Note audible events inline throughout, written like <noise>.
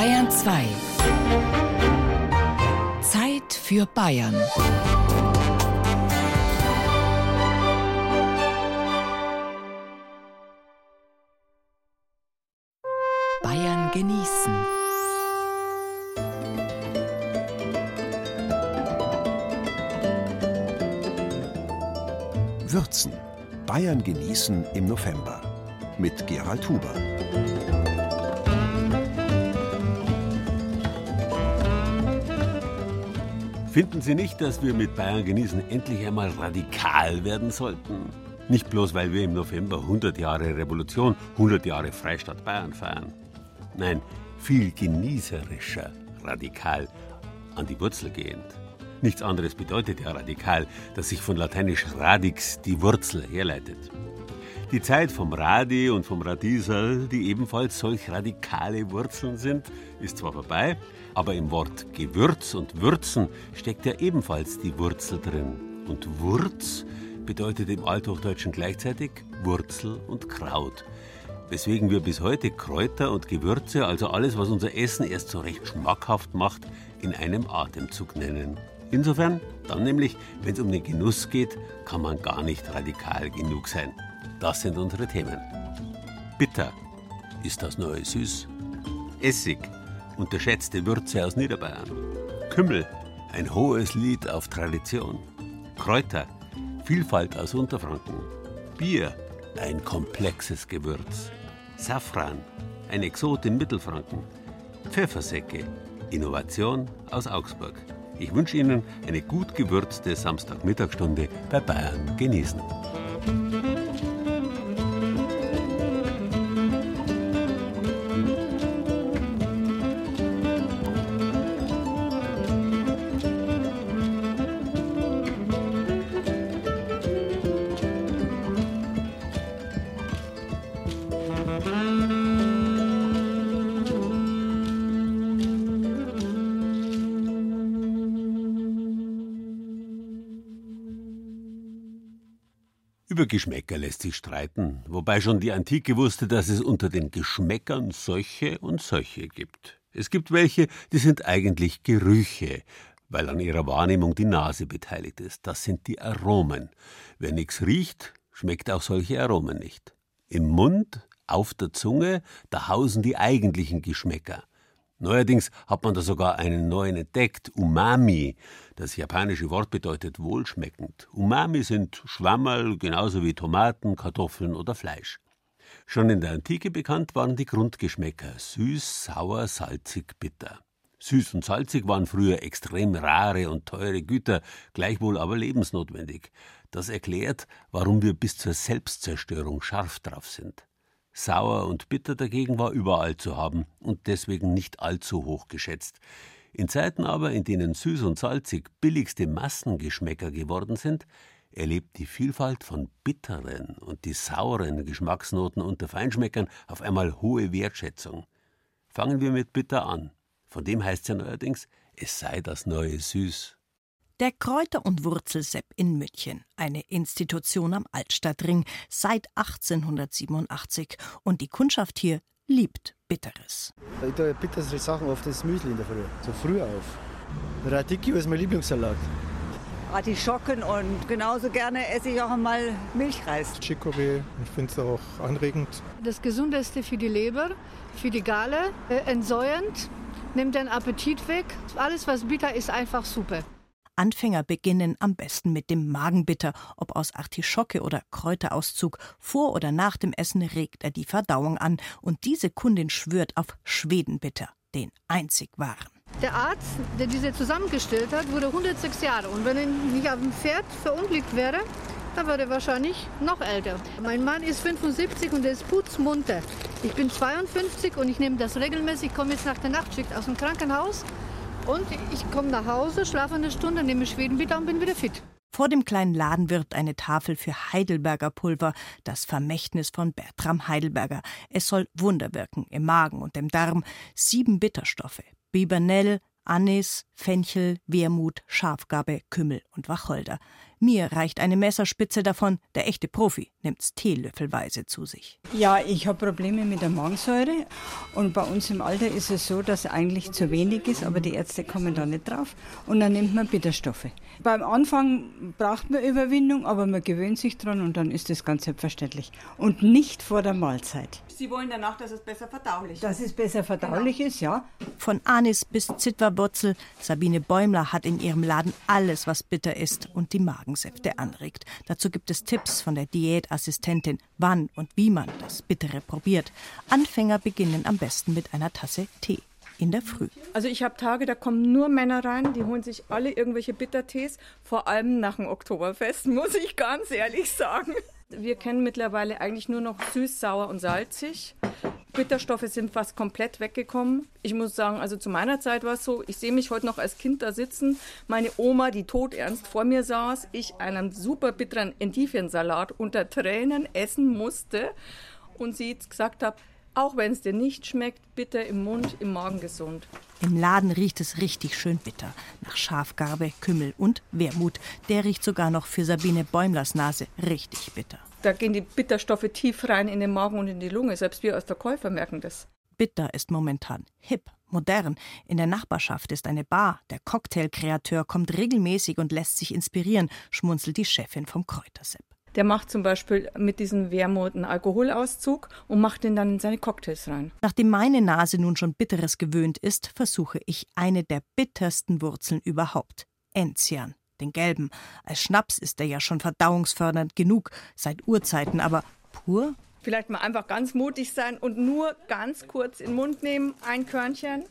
Bayern 2. Zeit für Bayern. Bayern genießen. Würzen. Bayern genießen im November. Mit Gerald Huber. Finden Sie nicht, dass wir mit Bayern genießen endlich einmal radikal werden sollten? Nicht bloß, weil wir im November 100 Jahre Revolution, 100 Jahre Freistaat Bayern feiern. Nein, viel genießerischer, radikal, an die Wurzel gehend. Nichts anderes bedeutet ja radikal, dass sich von lateinisch radix die Wurzel herleitet. Die Zeit vom Radi und vom Radieserl, die ebenfalls solch radikale Wurzeln sind, ist zwar vorbei, aber im Wort Gewürz und Würzen steckt ja ebenfalls die Wurzel drin. Und Wurz bedeutet im Althochdeutschen gleichzeitig Wurzel und Kraut. Weswegen wir bis heute Kräuter und Gewürze, also alles, was unser Essen erst so recht schmackhaft macht, in einem Atemzug nennen. Insofern, dann nämlich, wenn es um den Genuss geht, kann man gar nicht radikal genug sein. Das sind unsere Themen. Bitter ist das neue Süß. Essig, unterschätzte Würze aus Niederbayern. Kümmel, ein hohes Lied auf Tradition. Kräuter, Vielfalt aus Unterfranken. Bier, ein komplexes Gewürz. Safran, ein Exot in Mittelfranken. Pfeffersäcke, Innovation aus Augsburg. Ich wünsche Ihnen eine gut gewürzte Samstagmittagsstunde bei Bayern genießen. Geschmäcker lässt sich streiten, wobei schon die Antike wusste, dass es unter den Geschmäckern solche und solche gibt. Es gibt welche, die sind eigentlich Gerüche, weil an ihrer Wahrnehmung die Nase beteiligt ist. Das sind die Aromen. Wer nichts riecht, schmeckt auch solche Aromen nicht. Im Mund, auf der Zunge, da hausen die eigentlichen Geschmäcker. Neuerdings hat man da sogar einen neuen entdeckt, Umami. Das japanische Wort bedeutet wohlschmeckend. Umami sind Schwammerl genauso wie Tomaten, Kartoffeln oder Fleisch. Schon in der Antike bekannt waren die Grundgeschmäcker süß, sauer, salzig, bitter. Süß und salzig waren früher extrem rare und teure Güter, gleichwohl aber lebensnotwendig. Das erklärt, warum wir bis zur Selbstzerstörung scharf drauf sind. Sauer und bitter dagegen war überall zu haben und deswegen nicht allzu hoch geschätzt. In Zeiten aber, in denen süß und salzig billigste Massengeschmäcker geworden sind, erlebt die Vielfalt von bitteren und die sauren Geschmacksnoten unter Feinschmeckern auf einmal hohe Wertschätzung. Fangen wir mit bitter an. Von dem heißt es ja neuerdings, es sei das neue Süß. Der Kräuter- und Wurzelsepp in München, eine Institution am Altstadtring seit 1887. Und die Kundschaft hier liebt Bitteres. Ich tue bittere Sachen auf das Müsli in der Früh. So früh auf. Radicchio ist mein Lieblingssalat. Artischocken und genauso gerne esse ich auch einmal Milchreis. Chicorée, ich finde es auch anregend. Das Gesundeste für die Leber, für die Galle, äh, entsäuernd, nimmt den Appetit weg. Alles, was bitter ist, einfach super. Anfänger beginnen am besten mit dem Magenbitter, ob aus Artischocke oder Kräuterauszug. Vor oder nach dem Essen regt er die Verdauung an und diese Kundin schwört auf Schwedenbitter, den einzig wahren. Der Arzt, der diese zusammengestellt hat, wurde 106 Jahre. Und wenn er nicht auf dem Pferd verunglückt wäre, dann wäre er wahrscheinlich noch älter. Mein Mann ist 75 und er ist putzmunter. Ich bin 52 und ich nehme das regelmäßig. Komme jetzt nach der Nachtschicht aus dem Krankenhaus und ich komme nach Hause, schlafe eine Stunde, nehme Schwedenbitter und bin wieder fit. Vor dem kleinen Laden wirbt eine Tafel für Heidelberger Pulver, das Vermächtnis von Bertram Heidelberger. Es soll Wunder wirken im Magen und im Darm. Sieben Bitterstoffe: Bibernell, Anis, Fenchel, Wermut, Schafgarbe, Kümmel und Wacholder. Mir reicht eine Messerspitze davon, der echte Profi nimmt's teelöffelweise zu sich. Ja, ich habe Probleme mit der Magensäure und bei uns im Alter ist es so, dass eigentlich zu wenig ist, aber die Ärzte kommen da nicht drauf und dann nimmt man Bitterstoffe. Beim Anfang braucht man Überwindung, aber man gewöhnt sich dran und dann ist das ganz selbstverständlich. Und nicht vor der Mahlzeit. Sie wollen danach, dass es besser verdaulich ist. Dass es besser verdaulich genau. ist, ja. Von Anis bis Zitwerbutzel, Sabine Bäumler hat in ihrem Laden alles, was bitter ist und die Magensäfte anregt. Dazu gibt es Tipps von der Diätassistentin, wann und wie man das Bittere probiert. Anfänger beginnen am besten mit einer Tasse Tee in der Früh. Also ich habe Tage, da kommen nur Männer rein, die holen sich alle irgendwelche Bittertees, vor allem nach dem Oktoberfest, <laughs> muss ich ganz ehrlich sagen. Wir kennen mittlerweile eigentlich nur noch süß, sauer und salzig. Bitterstoffe sind fast komplett weggekommen. Ich muss sagen, also zu meiner Zeit war es so, ich sehe mich heute noch als Kind da sitzen. Meine Oma, die todernst vor mir saß, ich einen super bitteren Endiviensalat unter Tränen essen musste und sie gesagt hat, auch wenn es dir nicht schmeckt, bitter im Mund, im Magen gesund. Im Laden riecht es richtig schön bitter. Nach Schafgarbe, Kümmel und Wermut. Der riecht sogar noch für Sabine Bäumlers Nase richtig bitter. Da gehen die Bitterstoffe tief rein in den Magen und in die Lunge. Selbst wir als Verkäufer merken das. Bitter ist momentan hip, modern. In der Nachbarschaft ist eine Bar. Der Cocktailkreateur kommt regelmäßig und lässt sich inspirieren, schmunzelt die Chefin vom Kräutersepp. Der macht zum Beispiel mit diesem Wermut einen Alkoholauszug und macht den dann in seine Cocktails rein. Nachdem meine Nase nun schon Bitteres gewöhnt ist, versuche ich eine der bittersten Wurzeln überhaupt. Enzian, den gelben. Als Schnaps ist er ja schon verdauungsfördernd genug, seit Urzeiten, aber pur? Vielleicht mal einfach ganz mutig sein und nur ganz kurz in den Mund nehmen, ein Körnchen.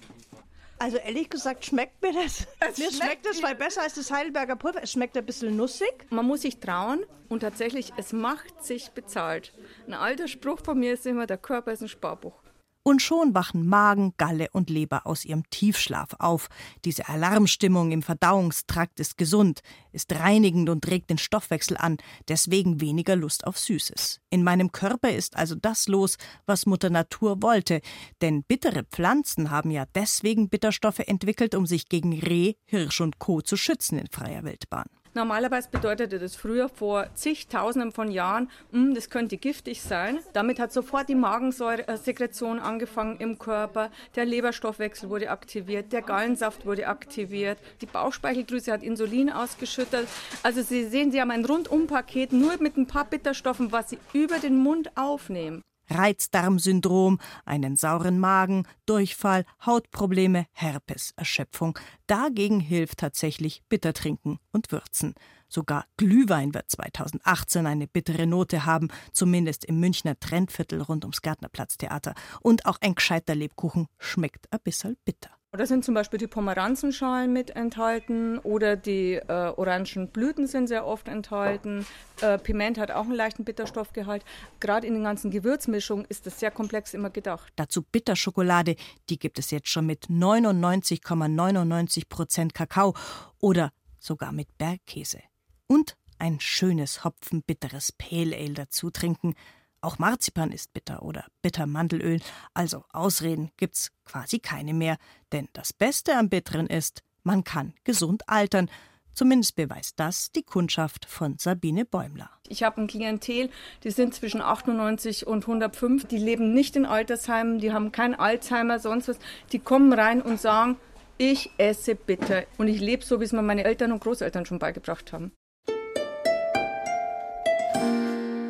Also ehrlich gesagt schmeckt mir das. <laughs> Es mir schmeckt es weil besser als das Heidelberger Pulver. Es schmeckt ein bisschen nussig. Man muss sich trauen und tatsächlich, es macht sich bezahlt. Ein alter Spruch von mir ist immer, der Körper ist ein Sparbuch. Und schon wachen Magen, Galle und Leber aus ihrem Tiefschlaf auf. Diese Alarmstimmung im Verdauungstrakt ist gesund, ist reinigend und regt den Stoffwechsel an, deswegen weniger Lust auf Süßes. In meinem Körper ist also das los, was Mutter Natur wollte, denn bittere Pflanzen haben ja deswegen Bitterstoffe entwickelt, um sich gegen Reh, Hirsch und Co. zu schützen in freier Wildbahn. Normalerweise bedeutete das früher vor zigtausenden von Jahren, hm, das könnte giftig sein. Damit hat sofort die Magensäuresekretion angefangen im Körper, der Leberstoffwechsel wurde aktiviert, der Gallensaft wurde aktiviert, die Bauchspeicheldrüse hat Insulin ausgeschüttet. Also Sie sehen, Sie haben ein Rundumpaket nur mit ein paar Bitterstoffen, was Sie über den Mund aufnehmen. Reizdarmsyndrom, einen sauren Magen, Durchfall, Hautprobleme, Herpes, Erschöpfung. Dagegen hilft tatsächlich Bittertrinken und Würzen. Sogar Glühwein wird 2018 eine bittere Note haben, zumindest im Münchner Trendviertel rund ums Gärtnerplatztheater. Und auch ein gescheiter Lebkuchen schmeckt ein bisschen bitter. Da sind zum Beispiel die Pomeranzenschalen mit enthalten oder die äh, orangen Blüten sind sehr oft enthalten. Äh, Piment hat auch einen leichten Bitterstoffgehalt. Gerade in den ganzen Gewürzmischungen ist das sehr komplex immer gedacht. Dazu Bitterschokolade, die gibt es jetzt schon mit 99,99 Prozent Kakao oder sogar mit Bergkäse. Und ein schönes hopfenbitteres Pale Ale dazu trinken. Auch Marzipan ist bitter oder Bittermandelöl, also Ausreden gibt's quasi keine mehr, denn das Beste am Bitteren ist, man kann gesund altern. Zumindest beweist das die Kundschaft von Sabine Bäumler. Ich habe ein Klientel, die sind zwischen 98 und 105, die leben nicht in Altersheimen, die haben kein Alzheimer, sonst was. Die kommen rein und sagen, ich esse bitter und ich lebe so, wie es mir meine Eltern und Großeltern schon beigebracht haben.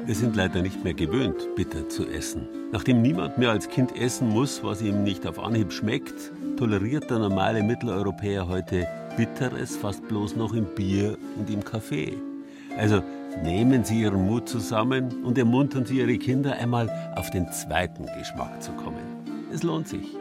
Wir sind leider nicht mehr gewöhnt, bitter zu essen. Nachdem niemand mehr als Kind essen muss, was ihm nicht auf Anhieb schmeckt, toleriert der normale Mitteleuropäer heute Bitteres fast bloß noch im Bier und im Kaffee. Also nehmen Sie Ihren Mut zusammen und ermuntern Sie Ihre Kinder einmal auf den zweiten Geschmack zu kommen. Es lohnt sich.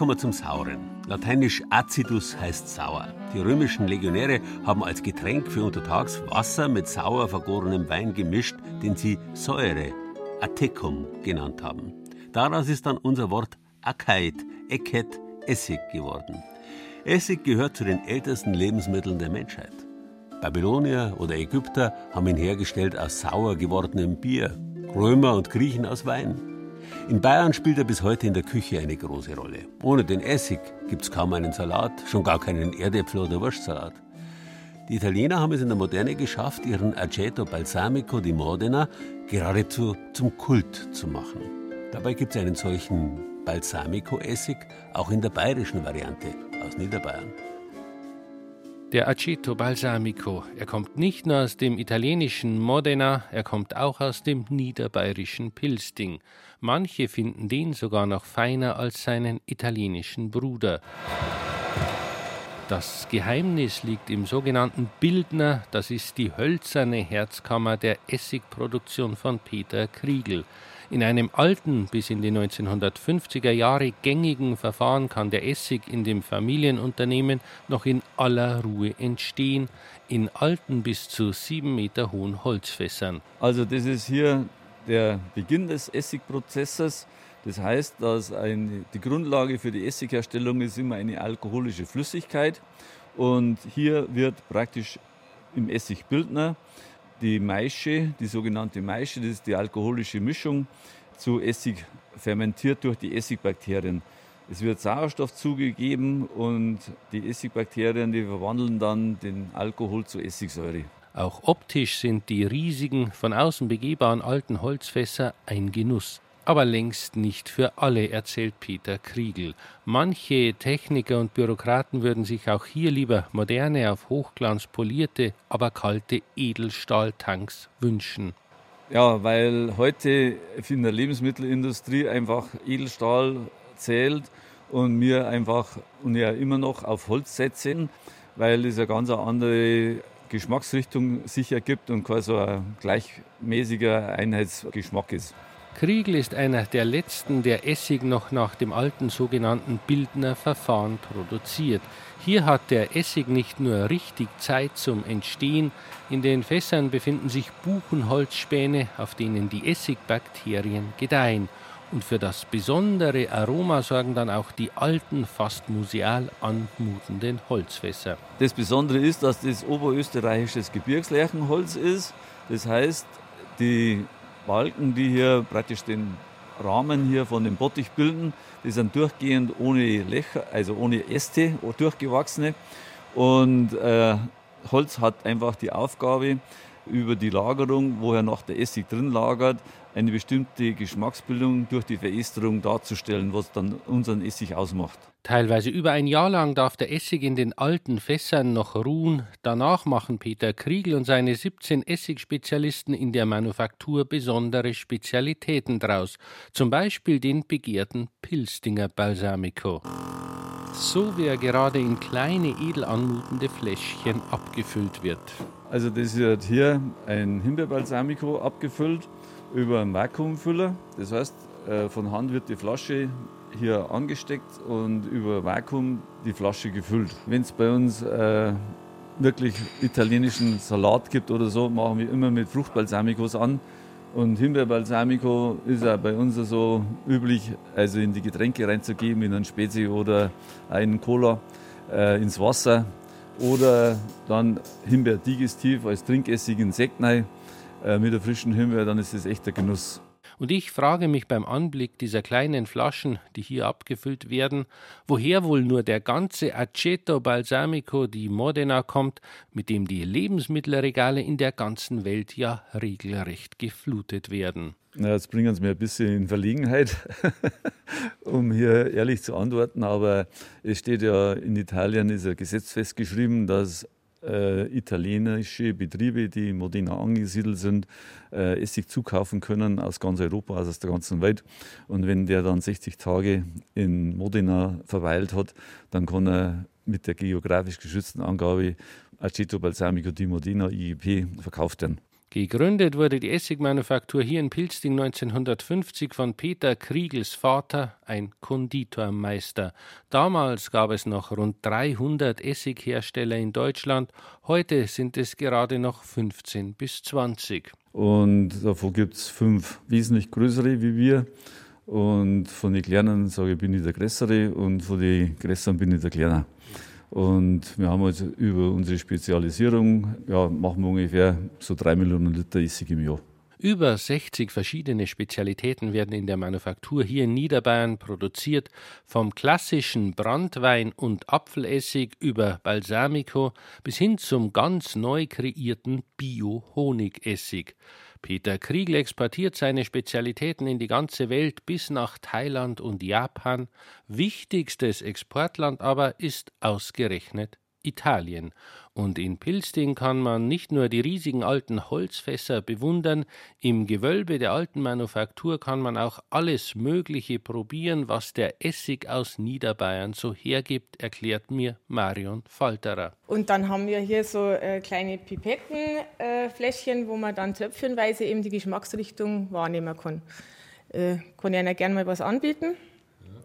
Kommen wir zum Sauren. Lateinisch acidus heißt sauer. Die römischen Legionäre haben als Getränk für untertags Wasser mit sauer vergorenem Wein gemischt, den sie Säure Atecum genannt haben. Daraus ist dann unser Wort Akeit, Eket, Essig geworden. Essig gehört zu den ältesten Lebensmitteln der Menschheit. Babylonier oder Ägypter haben ihn hergestellt aus sauer gewordenem Bier, Römer und Griechen aus Wein. In Bayern spielt er bis heute in der Küche eine große Rolle. Ohne den Essig gibt es kaum einen Salat, schon gar keinen Erdäpfel- oder Wurstsalat. Die Italiener haben es in der Moderne geschafft, ihren Aceto Balsamico di Modena geradezu zum Kult zu machen. Dabei gibt es einen solchen Balsamico-Essig auch in der bayerischen Variante aus Niederbayern. Der Aceto Balsamico, er kommt nicht nur aus dem italienischen Modena, er kommt auch aus dem niederbayerischen Pilsting. Manche finden den sogar noch feiner als seinen italienischen Bruder. Das Geheimnis liegt im sogenannten Bildner, das ist die hölzerne Herzkammer der Essigproduktion von Peter Kriegel. In einem alten, bis in die 1950er Jahre gängigen Verfahren kann der Essig in dem Familienunternehmen noch in aller Ruhe entstehen, in alten bis zu sieben Meter hohen Holzfässern. Also das ist hier der Beginn des Essigprozesses. Das heißt, dass ein, die Grundlage für die Essigherstellung ist immer eine alkoholische Flüssigkeit. Und hier wird praktisch im Essigbildner die Maische, die sogenannte Maische, das ist die alkoholische Mischung, zu Essig fermentiert durch die Essigbakterien. Es wird Sauerstoff zugegeben und die Essigbakterien, die verwandeln dann den Alkohol zu Essigsäure. Auch optisch sind die riesigen, von außen begehbaren alten Holzfässer ein Genuss aber längst nicht für alle, erzählt Peter Kriegel. Manche Techniker und Bürokraten würden sich auch hier lieber moderne, auf Hochglanz polierte, aber kalte Edelstahltanks wünschen. Ja, weil heute in der Lebensmittelindustrie einfach Edelstahl zählt und wir einfach und ja immer noch auf Holz setzen, weil es eine ganz andere Geschmacksrichtung sich ergibt und kein so ein gleichmäßiger Einheitsgeschmack ist. Kriegel ist einer der letzten, der Essig noch nach dem alten sogenannten Bildner Verfahren produziert. Hier hat der Essig nicht nur richtig Zeit zum Entstehen, in den Fässern befinden sich Buchenholzspäne, auf denen die Essigbakterien gedeihen. Und für das besondere Aroma sorgen dann auch die alten, fast museal anmutenden Holzfässer. Das Besondere ist, dass das oberösterreichisches Gebirgslärchenholz ist. Das heißt, die Balken, die hier praktisch den Rahmen hier von dem Bottich bilden, die sind durchgehend ohne Löcher, also ohne Äste, durchgewachsene. Und äh, Holz hat einfach die Aufgabe, über die Lagerung, woher noch der Essig drin lagert, eine bestimmte Geschmacksbildung durch die Veresterung darzustellen, was dann unseren Essig ausmacht. Teilweise über ein Jahr lang darf der Essig in den alten Fässern noch ruhen. Danach machen Peter Kriegel und seine 17 Essigspezialisten in der Manufaktur besondere Spezialitäten draus. Zum Beispiel den begehrten Pilstinger Balsamico. So wie er gerade in kleine, edel anmutende Fläschchen abgefüllt wird. Also das wird hier ein Himbeerbalsamico abgefüllt über einen Vakuumfüller. Das heißt, äh, von Hand wird die Flasche hier angesteckt und über Vakuum die Flasche gefüllt. Wenn es bei uns äh, wirklich italienischen Salat gibt oder so, machen wir immer mit Fruchtbalsamikos an. Und Himbeerbalsamico ist ja bei uns so üblich, also in die Getränke reinzugeben, in einen Spezi oder einen Cola, äh, ins Wasser. Oder dann Himbeerdigestiv als Trinkessig in Sekt rein, mit der frischen Himbeer, dann ist es echt der Genuss. Und ich frage mich beim Anblick dieser kleinen Flaschen, die hier abgefüllt werden, woher wohl nur der ganze Aceto Balsamico di Modena kommt, mit dem die Lebensmittelregale in der ganzen Welt ja regelrecht geflutet werden. Na, jetzt bringen Sie mir ein bisschen in Verlegenheit, <laughs> um hier ehrlich zu antworten. Aber es steht ja in Italien, ist ein Gesetz festgeschrieben, dass äh, italienische Betriebe, die in Modena angesiedelt sind, äh, Essig zukaufen können aus ganz Europa, also aus der ganzen Welt. Und wenn der dann 60 Tage in Modena verweilt hat, dann kann er mit der geografisch geschützten Angabe Aceto Balsamico di Modena IEP verkauft werden. Gegründet wurde die Essigmanufaktur hier in Pilsting 1950 von Peter Kriegels Vater, ein Konditormeister. Damals gab es noch rund 300 Essighersteller in Deutschland, heute sind es gerade noch 15 bis 20. Und davon gibt es fünf wesentlich größere wie wir. Und von den Kleinen sage ich, bin ich der Größere und von den Größeren bin ich der Kleiner. Und wir haben also über unsere Spezialisierung, ja, machen wir ungefähr so drei Millionen Liter Essig im Jahr. Über 60 verschiedene Spezialitäten werden in der Manufaktur hier in Niederbayern produziert, vom klassischen Brandwein und Apfelessig über Balsamico bis hin zum ganz neu kreierten Bio-Honigessig. Peter Kriegel exportiert seine Spezialitäten in die ganze Welt bis nach Thailand und Japan. Wichtigstes Exportland aber ist ausgerechnet Italien. Und in Pilsting kann man nicht nur die riesigen alten Holzfässer bewundern, im Gewölbe der alten Manufaktur kann man auch alles Mögliche probieren, was der Essig aus Niederbayern so hergibt, erklärt mir Marion Falterer. Und dann haben wir hier so äh, kleine Pipettenfläschchen, äh, wo man dann tröpfchenweise eben die Geschmacksrichtung wahrnehmen kann. Äh, kann ich Ihnen gerne mal was anbieten.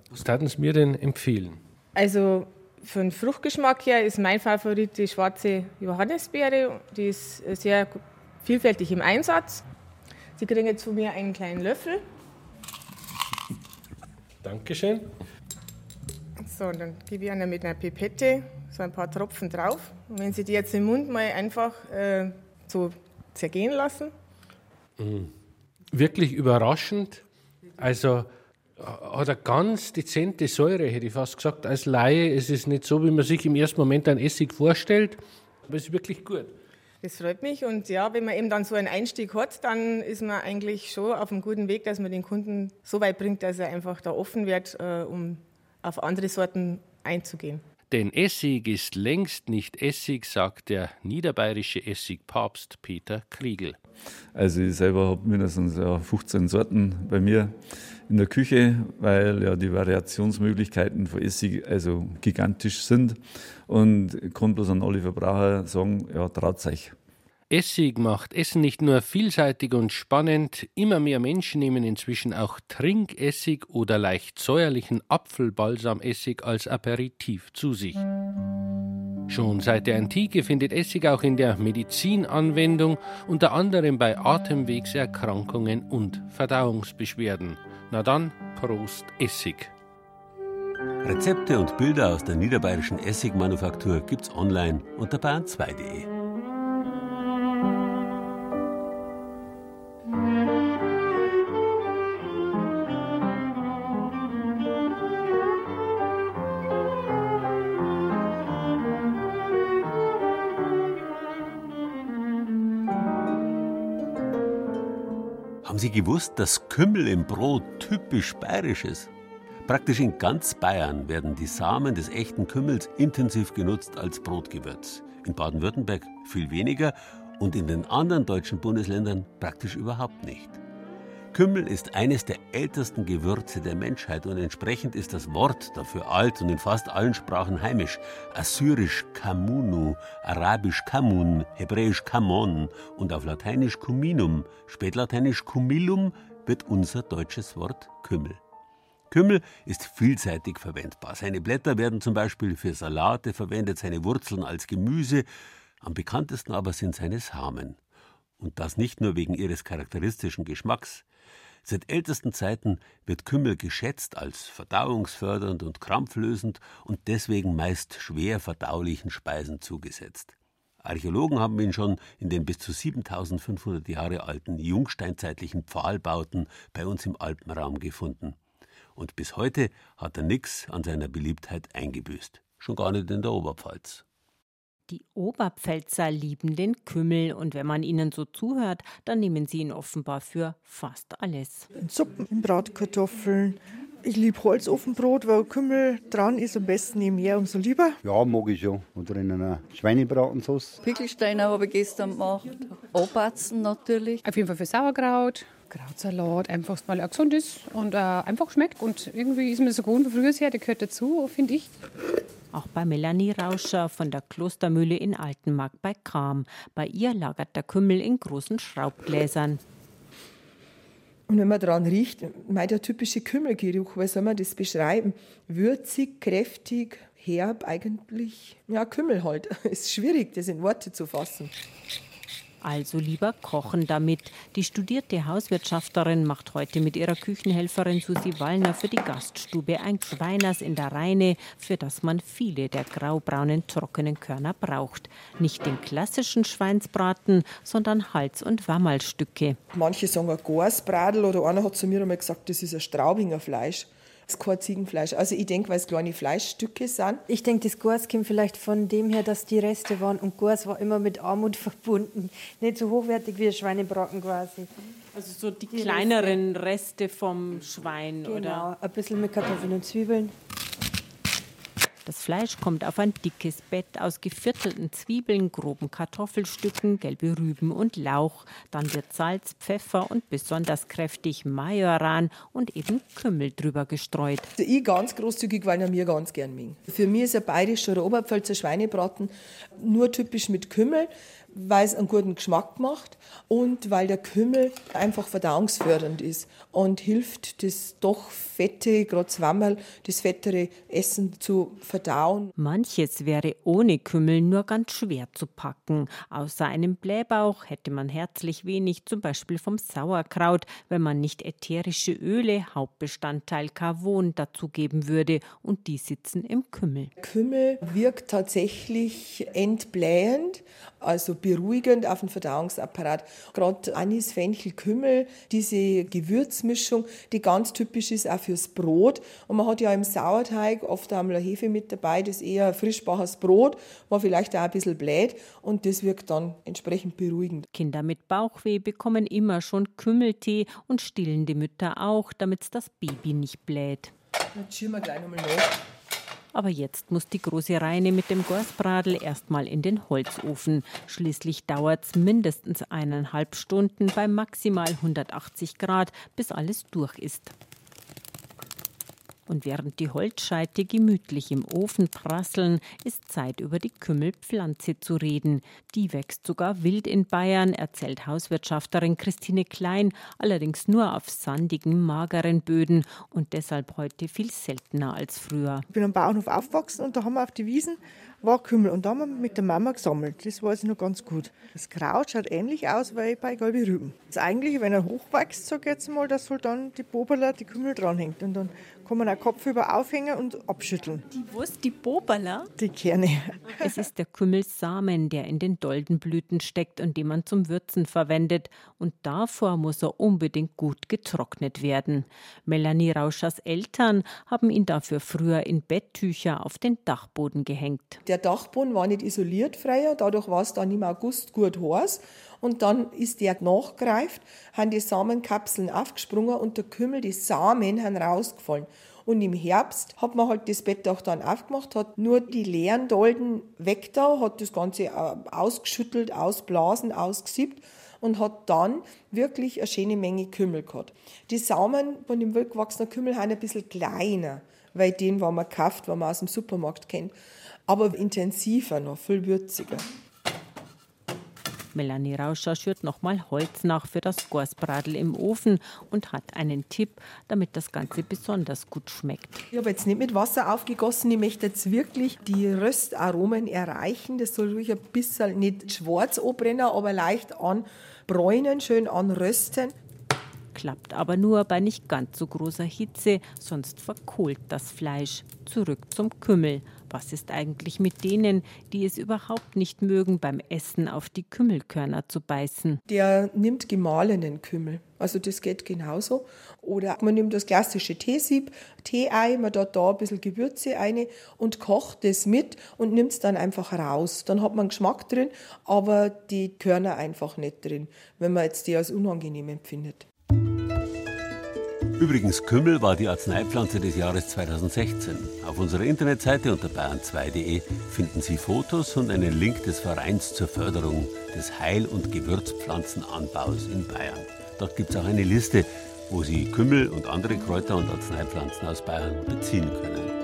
Was taten Sie mir denn empfehlen? Also für den Fruchtgeschmack her ist mein Favorit die schwarze Johannisbeere. Die ist sehr vielfältig im Einsatz. Sie kriegen jetzt von mir einen kleinen Löffel. Dankeschön. So, dann gebe ich Ihnen mit einer Pipette so ein paar Tropfen drauf. Und wenn Sie die jetzt im Mund mal einfach äh, so zergehen lassen. Mhm. Wirklich überraschend. Also hat eine ganz dezente Säure, hätte ich fast gesagt. Als Laie ist es nicht so, wie man sich im ersten Moment ein Essig vorstellt, aber es ist wirklich gut. Das freut mich und ja, wenn man eben dann so einen Einstieg hat, dann ist man eigentlich schon auf einem guten Weg, dass man den Kunden so weit bringt, dass er einfach da offen wird, äh, um auf andere Sorten einzugehen. Denn Essig ist längst nicht Essig, sagt der niederbayerische Essigpapst Peter Kriegel. Also ich selber habe mindestens 15 Sorten bei mir in der Küche, weil ja die Variationsmöglichkeiten von Essig also gigantisch sind und ich kann bloß an alle Verbraucher sagen, ja, traut euch. Essig macht Essen nicht nur vielseitig und spannend, immer mehr Menschen nehmen inzwischen auch Trinkessig oder leicht säuerlichen Apfelbalsamessig als Aperitif zu sich. Schon seit der Antike findet Essig auch in der Medizin Anwendung, unter anderem bei Atemwegserkrankungen und Verdauungsbeschwerden. Na dann, Prost Essig. Rezepte und Bilder aus der niederbayerischen Essigmanufaktur gibt's online unter bayern2.de. Sie gewusst, dass Kümmel im Brot typisch bayerisch ist? Praktisch in ganz Bayern werden die Samen des echten Kümmels intensiv genutzt als Brotgewürz. In Baden-Württemberg viel weniger und in den anderen deutschen Bundesländern praktisch überhaupt nicht. Kümmel ist eines der ältesten Gewürze der Menschheit und entsprechend ist das Wort dafür alt und in fast allen Sprachen heimisch. Assyrisch Kamunu, Arabisch Kamun, Hebräisch Kamon und auf Lateinisch Cuminum, spätlateinisch Cumillum wird unser deutsches Wort Kümmel. Kümmel ist vielseitig verwendbar. Seine Blätter werden zum Beispiel für Salate verwendet, seine Wurzeln als Gemüse. Am bekanntesten aber sind seine Samen. Und das nicht nur wegen ihres charakteristischen Geschmacks. Seit ältesten Zeiten wird Kümmel geschätzt als verdauungsfördernd und krampflösend und deswegen meist schwer verdaulichen Speisen zugesetzt. Archäologen haben ihn schon in den bis zu 7500 Jahre alten jungsteinzeitlichen Pfahlbauten bei uns im Alpenraum gefunden. Und bis heute hat er nix an seiner Beliebtheit eingebüßt. Schon gar nicht in der Oberpfalz. Die Oberpfälzer lieben den Kümmel und wenn man ihnen so zuhört, dann nehmen sie ihn offenbar für fast alles. In Suppen, in Bratkartoffeln. Ich liebe Holzofenbrot, weil Kümmel dran ist. Am besten je mehr, umso lieber. Ja, mag ich schon. Oder in einer Schweinebratensauce. Pickelsteiner habe ich gestern gemacht. Obatzen natürlich. Auf jeden Fall für Sauerkraut. Krautsalat, einfach weil er gesund ist und äh, einfach schmeckt. Und irgendwie ist mir so gewohnt, wie früher her, der gehört dazu, finde ich. Auch bei Melanie Rauscher von der Klostermühle in Altenmarkt bei Kram. Bei ihr lagert der Kümmel in großen Schraubgläsern. Und wenn man daran riecht, meint der typische Kümmelgeruch, wie soll man das beschreiben? Würzig, kräftig, herb eigentlich. Ja, Kümmel halt. <laughs> Ist schwierig, das in Worte zu fassen. Also lieber kochen damit. Die studierte Hauswirtschafterin macht heute mit ihrer Küchenhelferin Susi Wallner für die Gaststube ein Schweiners in der Reine, für das man viele der graubraunen trockenen Körner braucht. Nicht den klassischen Schweinsbraten, sondern Hals- und Wammerlstücke. Manche sagen ein Gorsbradel oder einer hat zu mir einmal gesagt, das ist ein Straubinger Fleisch. Das ist kein Ziegenfleisch. Also ich denke, weil es kleine Fleischstücke sind. Ich denke, das Gors kommt vielleicht von dem her, dass die Reste waren. Und Gors war immer mit Armut <laughs> verbunden. Nicht so hochwertig wie ein Schweinebraten quasi. Also so die, die kleineren Reste. Reste vom Schwein, genau, oder? Genau, ein bisschen mit Kartoffeln und Zwiebeln. Das Fleisch kommt auf ein dickes Bett aus geviertelten Zwiebeln, groben Kartoffelstücken, gelbe Rüben und Lauch. Dann wird Salz, Pfeffer und besonders kräftig Majoran und eben Kümmel drüber gestreut. Also ich ganz großzügig, weil er mir ganz gern mögen. Für mich ist ein bayerischer oder Oberpfälzer Schweinebraten nur typisch mit Kümmel weil es einen guten Geschmack macht und weil der Kümmel einfach verdauungsfördernd ist und hilft, das doch fette, gerade Zwammerl, das fettere Essen zu verdauen. Manches wäre ohne Kümmel nur ganz schwer zu packen. Außer einem Blähbauch hätte man herzlich wenig, zum Beispiel vom Sauerkraut, wenn man nicht ätherische Öle, Hauptbestandteil Kavon, dazugeben würde und die sitzen im Kümmel. Kümmel wirkt tatsächlich entblähend, also beruhigend auf den Verdauungsapparat. Gerade Anis, Fenchel, Kümmel, diese Gewürzmischung, die ganz typisch ist auch fürs Brot. Und man hat ja im Sauerteig oft einmal Hefe mit dabei, das eher frischbaches Brot, war vielleicht auch ein bisschen bläht und das wirkt dann entsprechend beruhigend. Kinder mit Bauchweh bekommen immer schon Kümmeltee und stillen die Mütter auch, damit das Baby nicht bläht. Jetzt schieben wir gleich nochmal nach. Aber jetzt muss die große Reine mit dem Gorsbradel erstmal in den Holzofen. Schließlich dauert es mindestens eineinhalb Stunden bei maximal 180 Grad, bis alles durch ist. Und während die Holzscheite gemütlich im Ofen prasseln, ist Zeit, über die Kümmelpflanze zu reden. Die wächst sogar wild in Bayern, erzählt Hauswirtschafterin Christine Klein, allerdings nur auf sandigen, mageren Böden und deshalb heute viel seltener als früher. Ich bin am Bauernhof aufgewachsen und da haben wir auf die Wiesen war Kümmel und da haben wir mit der Mama gesammelt. Das weiß ich noch ganz gut. Das Kraut schaut ähnlich aus wie bei gelbe Rüben. Das eigentlich, wenn er hochwächst, sag ich jetzt mal, dass halt dann die Boberler, die Kümmel dranhängt und dann kann man auch Kopf über aufhängen und abschütteln. Die was? Die Boberler? Die Kerne. Es ist der Kümmelssamen, der in den Doldenblüten steckt und den man zum Würzen verwendet. Und davor muss er unbedingt gut getrocknet werden. Melanie Rauschers Eltern haben ihn dafür früher in Betttücher auf den Dachboden gehängt. Der Dachboden war nicht isoliert freier, dadurch war es dann im August gut heiß. Und dann ist der nachgereift, haben die Samenkapseln aufgesprungen und der Kümmel, die Samen, haben rausgefallen. Und im Herbst hat man halt das Bett auch dann aufgemacht, hat nur die leeren Dolden weg da, hat das Ganze äh, ausgeschüttelt, ausblasen, ausgesiebt und hat dann wirklich eine schöne Menge Kümmel gehabt. Die Samen von dem wildgewachsenen Kümmel sind ein bisschen kleiner, weil den, was man kauft, was man aus dem Supermarkt kennt, aber intensiver noch, viel würziger. Melanie Rauscher schürt nochmal Holz nach für das Gorsbradel im Ofen und hat einen Tipp, damit das Ganze besonders gut schmeckt. Ich habe jetzt nicht mit Wasser aufgegossen, ich möchte jetzt wirklich die Röstaromen erreichen. Das soll ruhig ein bisschen nicht schwarz anbrennen, aber leicht anbräunen, schön anrösten. Klappt aber nur bei nicht ganz so großer Hitze, sonst verkohlt das Fleisch. Zurück zum Kümmel. Was ist eigentlich mit denen, die es überhaupt nicht mögen, beim Essen auf die Kümmelkörner zu beißen? Der nimmt gemahlenen Kümmel. Also das geht genauso. Oder man nimmt das klassische Teesieb, Tee-Ei, man tut da ein bisschen Gewürze rein und kocht das mit und nimmt es dann einfach raus. Dann hat man Geschmack drin, aber die Körner einfach nicht drin, wenn man jetzt die als unangenehm empfindet. Übrigens, Kümmel war die Arzneipflanze des Jahres 2016. Auf unserer Internetseite unter bayern2.de finden Sie Fotos und einen Link des Vereins zur Förderung des Heil- und Gewürzpflanzenanbaus in Bayern. Dort gibt es auch eine Liste, wo Sie Kümmel und andere Kräuter und Arzneipflanzen aus Bayern beziehen können.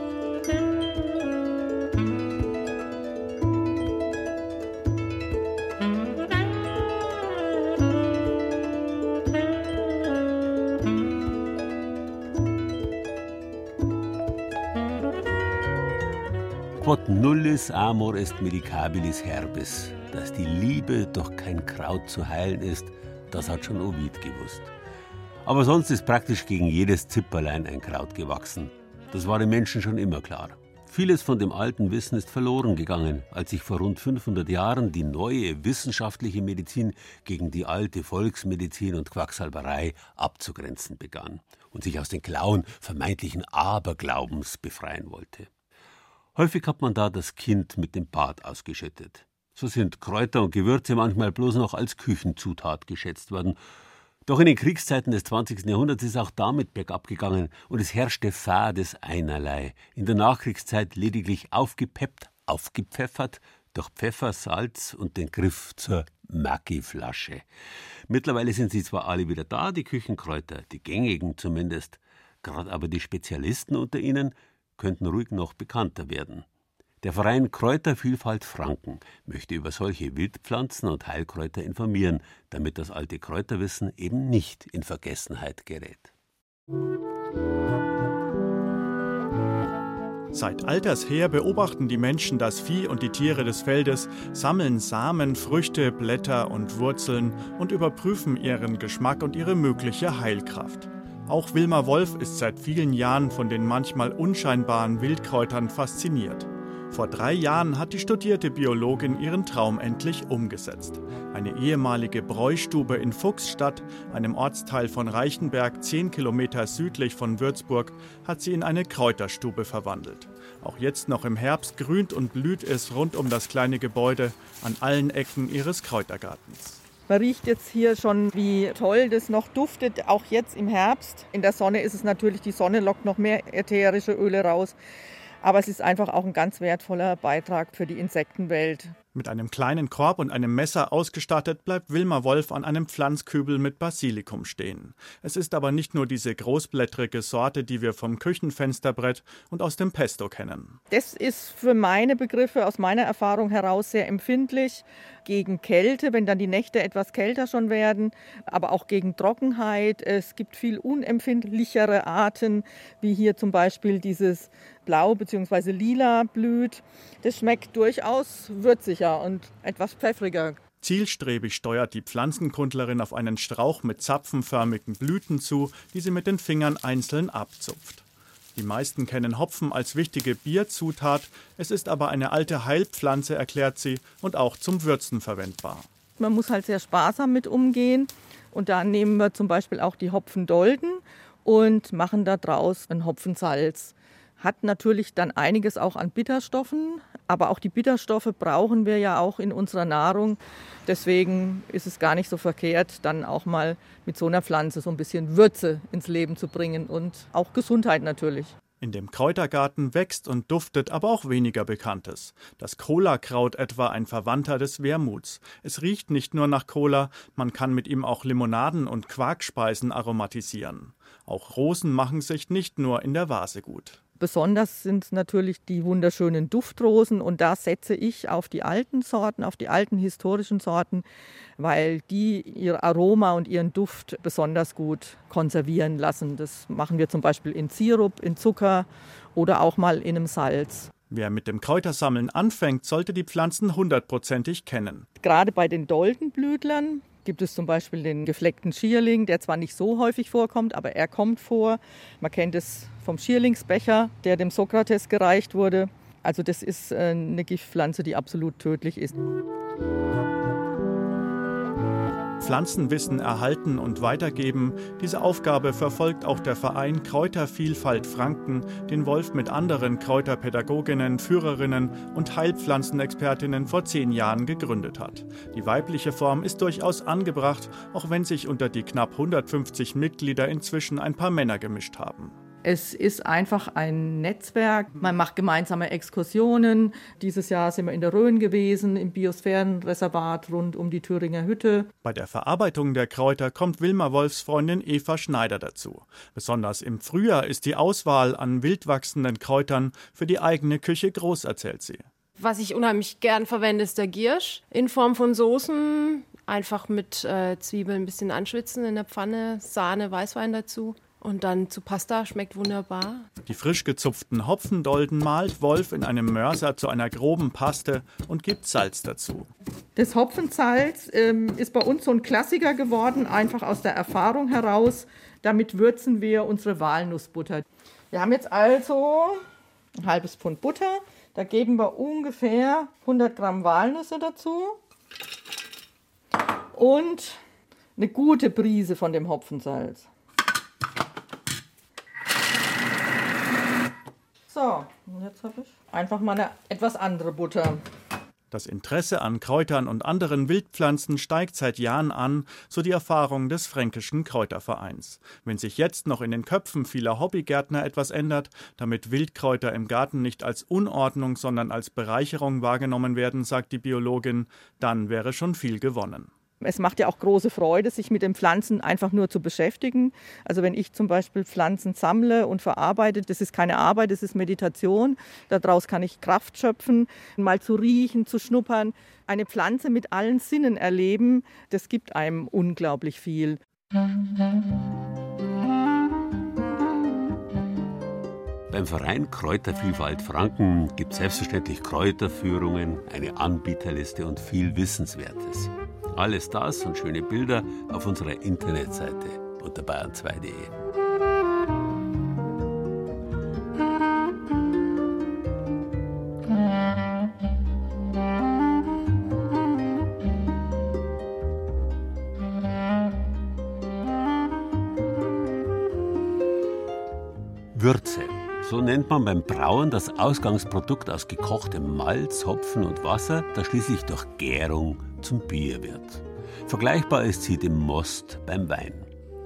Quod nullis amor est medicabilis herbis. Dass die Liebe doch kein Kraut zu heilen ist, das hat schon Ovid gewusst. Aber sonst ist praktisch gegen jedes Zipperlein ein Kraut gewachsen. Das war den Menschen schon immer klar. Vieles von dem alten Wissen ist verloren gegangen, als sich vor rund 500 Jahren die neue wissenschaftliche Medizin gegen die alte Volksmedizin und Quacksalberei abzugrenzen begann und sich aus den Klauen vermeintlichen Aberglaubens befreien wollte. Häufig hat man da das Kind mit dem Bad ausgeschüttet. So sind Kräuter und Gewürze manchmal bloß noch als Küchenzutat geschätzt worden. Doch in den Kriegszeiten des 20. Jahrhunderts ist auch damit bergab gegangen und es herrschte fades Einerlei. In der Nachkriegszeit lediglich aufgepeppt, aufgepfeffert durch Pfeffer, Salz und den Griff zur Maggi-Flasche. Mittlerweile sind sie zwar alle wieder da, die Küchenkräuter, die gängigen zumindest, gerade aber die Spezialisten unter ihnen könnten ruhig noch bekannter werden. Der Verein Kräutervielfalt Franken möchte über solche Wildpflanzen und Heilkräuter informieren, damit das alte Kräuterwissen eben nicht in Vergessenheit gerät. Seit alters her beobachten die Menschen das Vieh und die Tiere des Feldes, sammeln Samen, Früchte, Blätter und Wurzeln und überprüfen ihren Geschmack und ihre mögliche Heilkraft. Auch Wilma Wolf ist seit vielen Jahren von den manchmal unscheinbaren Wildkräutern fasziniert. Vor drei Jahren hat die studierte Biologin ihren Traum endlich umgesetzt. Eine ehemalige Bräustube in Fuchsstadt, einem Ortsteil von Reichenberg, zehn Kilometer südlich von Würzburg, hat sie in eine Kräuterstube verwandelt. Auch jetzt noch im Herbst grünt und blüht es rund um das kleine Gebäude an allen Ecken ihres Kräutergartens. Man riecht jetzt hier schon, wie toll das noch duftet, auch jetzt im Herbst. In der Sonne ist es natürlich, die Sonne lockt noch mehr ätherische Öle raus. Aber es ist einfach auch ein ganz wertvoller Beitrag für die Insektenwelt. Mit einem kleinen Korb und einem Messer ausgestattet bleibt Wilma Wolf an einem Pflanzkübel mit Basilikum stehen. Es ist aber nicht nur diese großblättrige Sorte, die wir vom Küchenfensterbrett und aus dem Pesto kennen. Das ist für meine Begriffe aus meiner Erfahrung heraus sehr empfindlich gegen Kälte, wenn dann die Nächte etwas kälter schon werden, aber auch gegen Trockenheit. Es gibt viel unempfindlichere Arten, wie hier zum Beispiel dieses Blau bzw. Lila blüht. Das schmeckt durchaus würziger und etwas pfeffriger. Zielstrebig steuert die Pflanzenkundlerin auf einen Strauch mit zapfenförmigen Blüten zu, die sie mit den Fingern einzeln abzupft. Die meisten kennen Hopfen als wichtige Bierzutat, es ist aber eine alte Heilpflanze, erklärt sie, und auch zum Würzen verwendbar. Man muss halt sehr sparsam mit umgehen und da nehmen wir zum Beispiel auch die Hopfendolden und machen daraus ein Hopfensalz. Hat natürlich dann einiges auch an Bitterstoffen, aber auch die Bitterstoffe brauchen wir ja auch in unserer Nahrung. Deswegen ist es gar nicht so verkehrt, dann auch mal mit so einer Pflanze so ein bisschen Würze ins Leben zu bringen und auch Gesundheit natürlich. In dem Kräutergarten wächst und duftet aber auch weniger Bekanntes. Das Cola-Kraut etwa ein Verwandter des Wermuts. Es riecht nicht nur nach Cola, man kann mit ihm auch Limonaden und Quarkspeisen aromatisieren. Auch Rosen machen sich nicht nur in der Vase gut. Besonders sind natürlich die wunderschönen Duftrosen und da setze ich auf die alten Sorten, auf die alten historischen Sorten, weil die ihr Aroma und ihren Duft besonders gut konservieren lassen. Das machen wir zum Beispiel in Sirup, in Zucker oder auch mal in einem Salz. Wer mit dem Kräutersammeln anfängt, sollte die Pflanzen hundertprozentig kennen. Gerade bei den Doldenblütlern gibt es zum Beispiel den gefleckten Schierling, der zwar nicht so häufig vorkommt, aber er kommt vor. Man kennt es vom Schierlingsbecher, der dem Sokrates gereicht wurde. Also das ist äh, eine Giftpflanze, die absolut tödlich ist. Pflanzenwissen erhalten und weitergeben. Diese Aufgabe verfolgt auch der Verein Kräutervielfalt Franken, den Wolf mit anderen Kräuterpädagoginnen, Führerinnen und Heilpflanzenexpertinnen vor zehn Jahren gegründet hat. Die weibliche Form ist durchaus angebracht, auch wenn sich unter die knapp 150 Mitglieder inzwischen ein paar Männer gemischt haben. Es ist einfach ein Netzwerk. Man macht gemeinsame Exkursionen. Dieses Jahr sind wir in der Rhön gewesen, im Biosphärenreservat rund um die Thüringer Hütte. Bei der Verarbeitung der Kräuter kommt Wilma Wolfs Freundin Eva Schneider dazu. Besonders im Frühjahr ist die Auswahl an wildwachsenden Kräutern für die eigene Küche groß, erzählt sie. Was ich unheimlich gern verwende, ist der Giersch in Form von Soßen. Einfach mit äh, Zwiebeln ein bisschen anschwitzen in der Pfanne, Sahne, Weißwein dazu Und dann zu Pasta schmeckt wunderbar. Die frisch gezupften Hopfendolden malt Wolf in einem Mörser zu einer groben Paste und gibt Salz dazu. Das Hopfensalz ähm, ist bei uns so ein Klassiker geworden, einfach aus der Erfahrung heraus. Damit würzen wir unsere Walnussbutter. Wir haben jetzt also ein halbes Pfund Butter. Da geben wir ungefähr 100 Gramm Walnüsse dazu und eine gute Prise von dem Hopfensalz. So, und jetzt habe ich einfach mal eine etwas andere Butter. Das Interesse an Kräutern und anderen Wildpflanzen steigt seit Jahren an, so die Erfahrung des Fränkischen Kräutervereins. Wenn sich jetzt noch in den Köpfen vieler Hobbygärtner etwas ändert, damit Wildkräuter im Garten nicht als Unordnung, sondern als Bereicherung wahrgenommen werden, sagt die Biologin, dann wäre schon viel gewonnen. Es macht ja auch große Freude, sich mit den Pflanzen einfach nur zu beschäftigen. Also wenn ich zum Beispiel Pflanzen sammle und verarbeite, das ist keine Arbeit, das ist Meditation. Daraus kann ich Kraft schöpfen, mal zu riechen, zu schnuppern. Eine Pflanze mit allen Sinnen erleben, das gibt einem unglaublich viel. Beim Verein Kräutervielfalt Franken gibt es selbstverständlich Kräuterführungen, eine Anbieterliste und viel Wissenswertes. Alles das und schöne Bilder auf unserer Internetseite unter bayern2.de. Würze. So nennt man beim Brauen das Ausgangsprodukt aus gekochtem Malz, Hopfen und Wasser, das schließlich durch Gärung zum Bier wird. Vergleichbar ist sie dem Most beim Wein.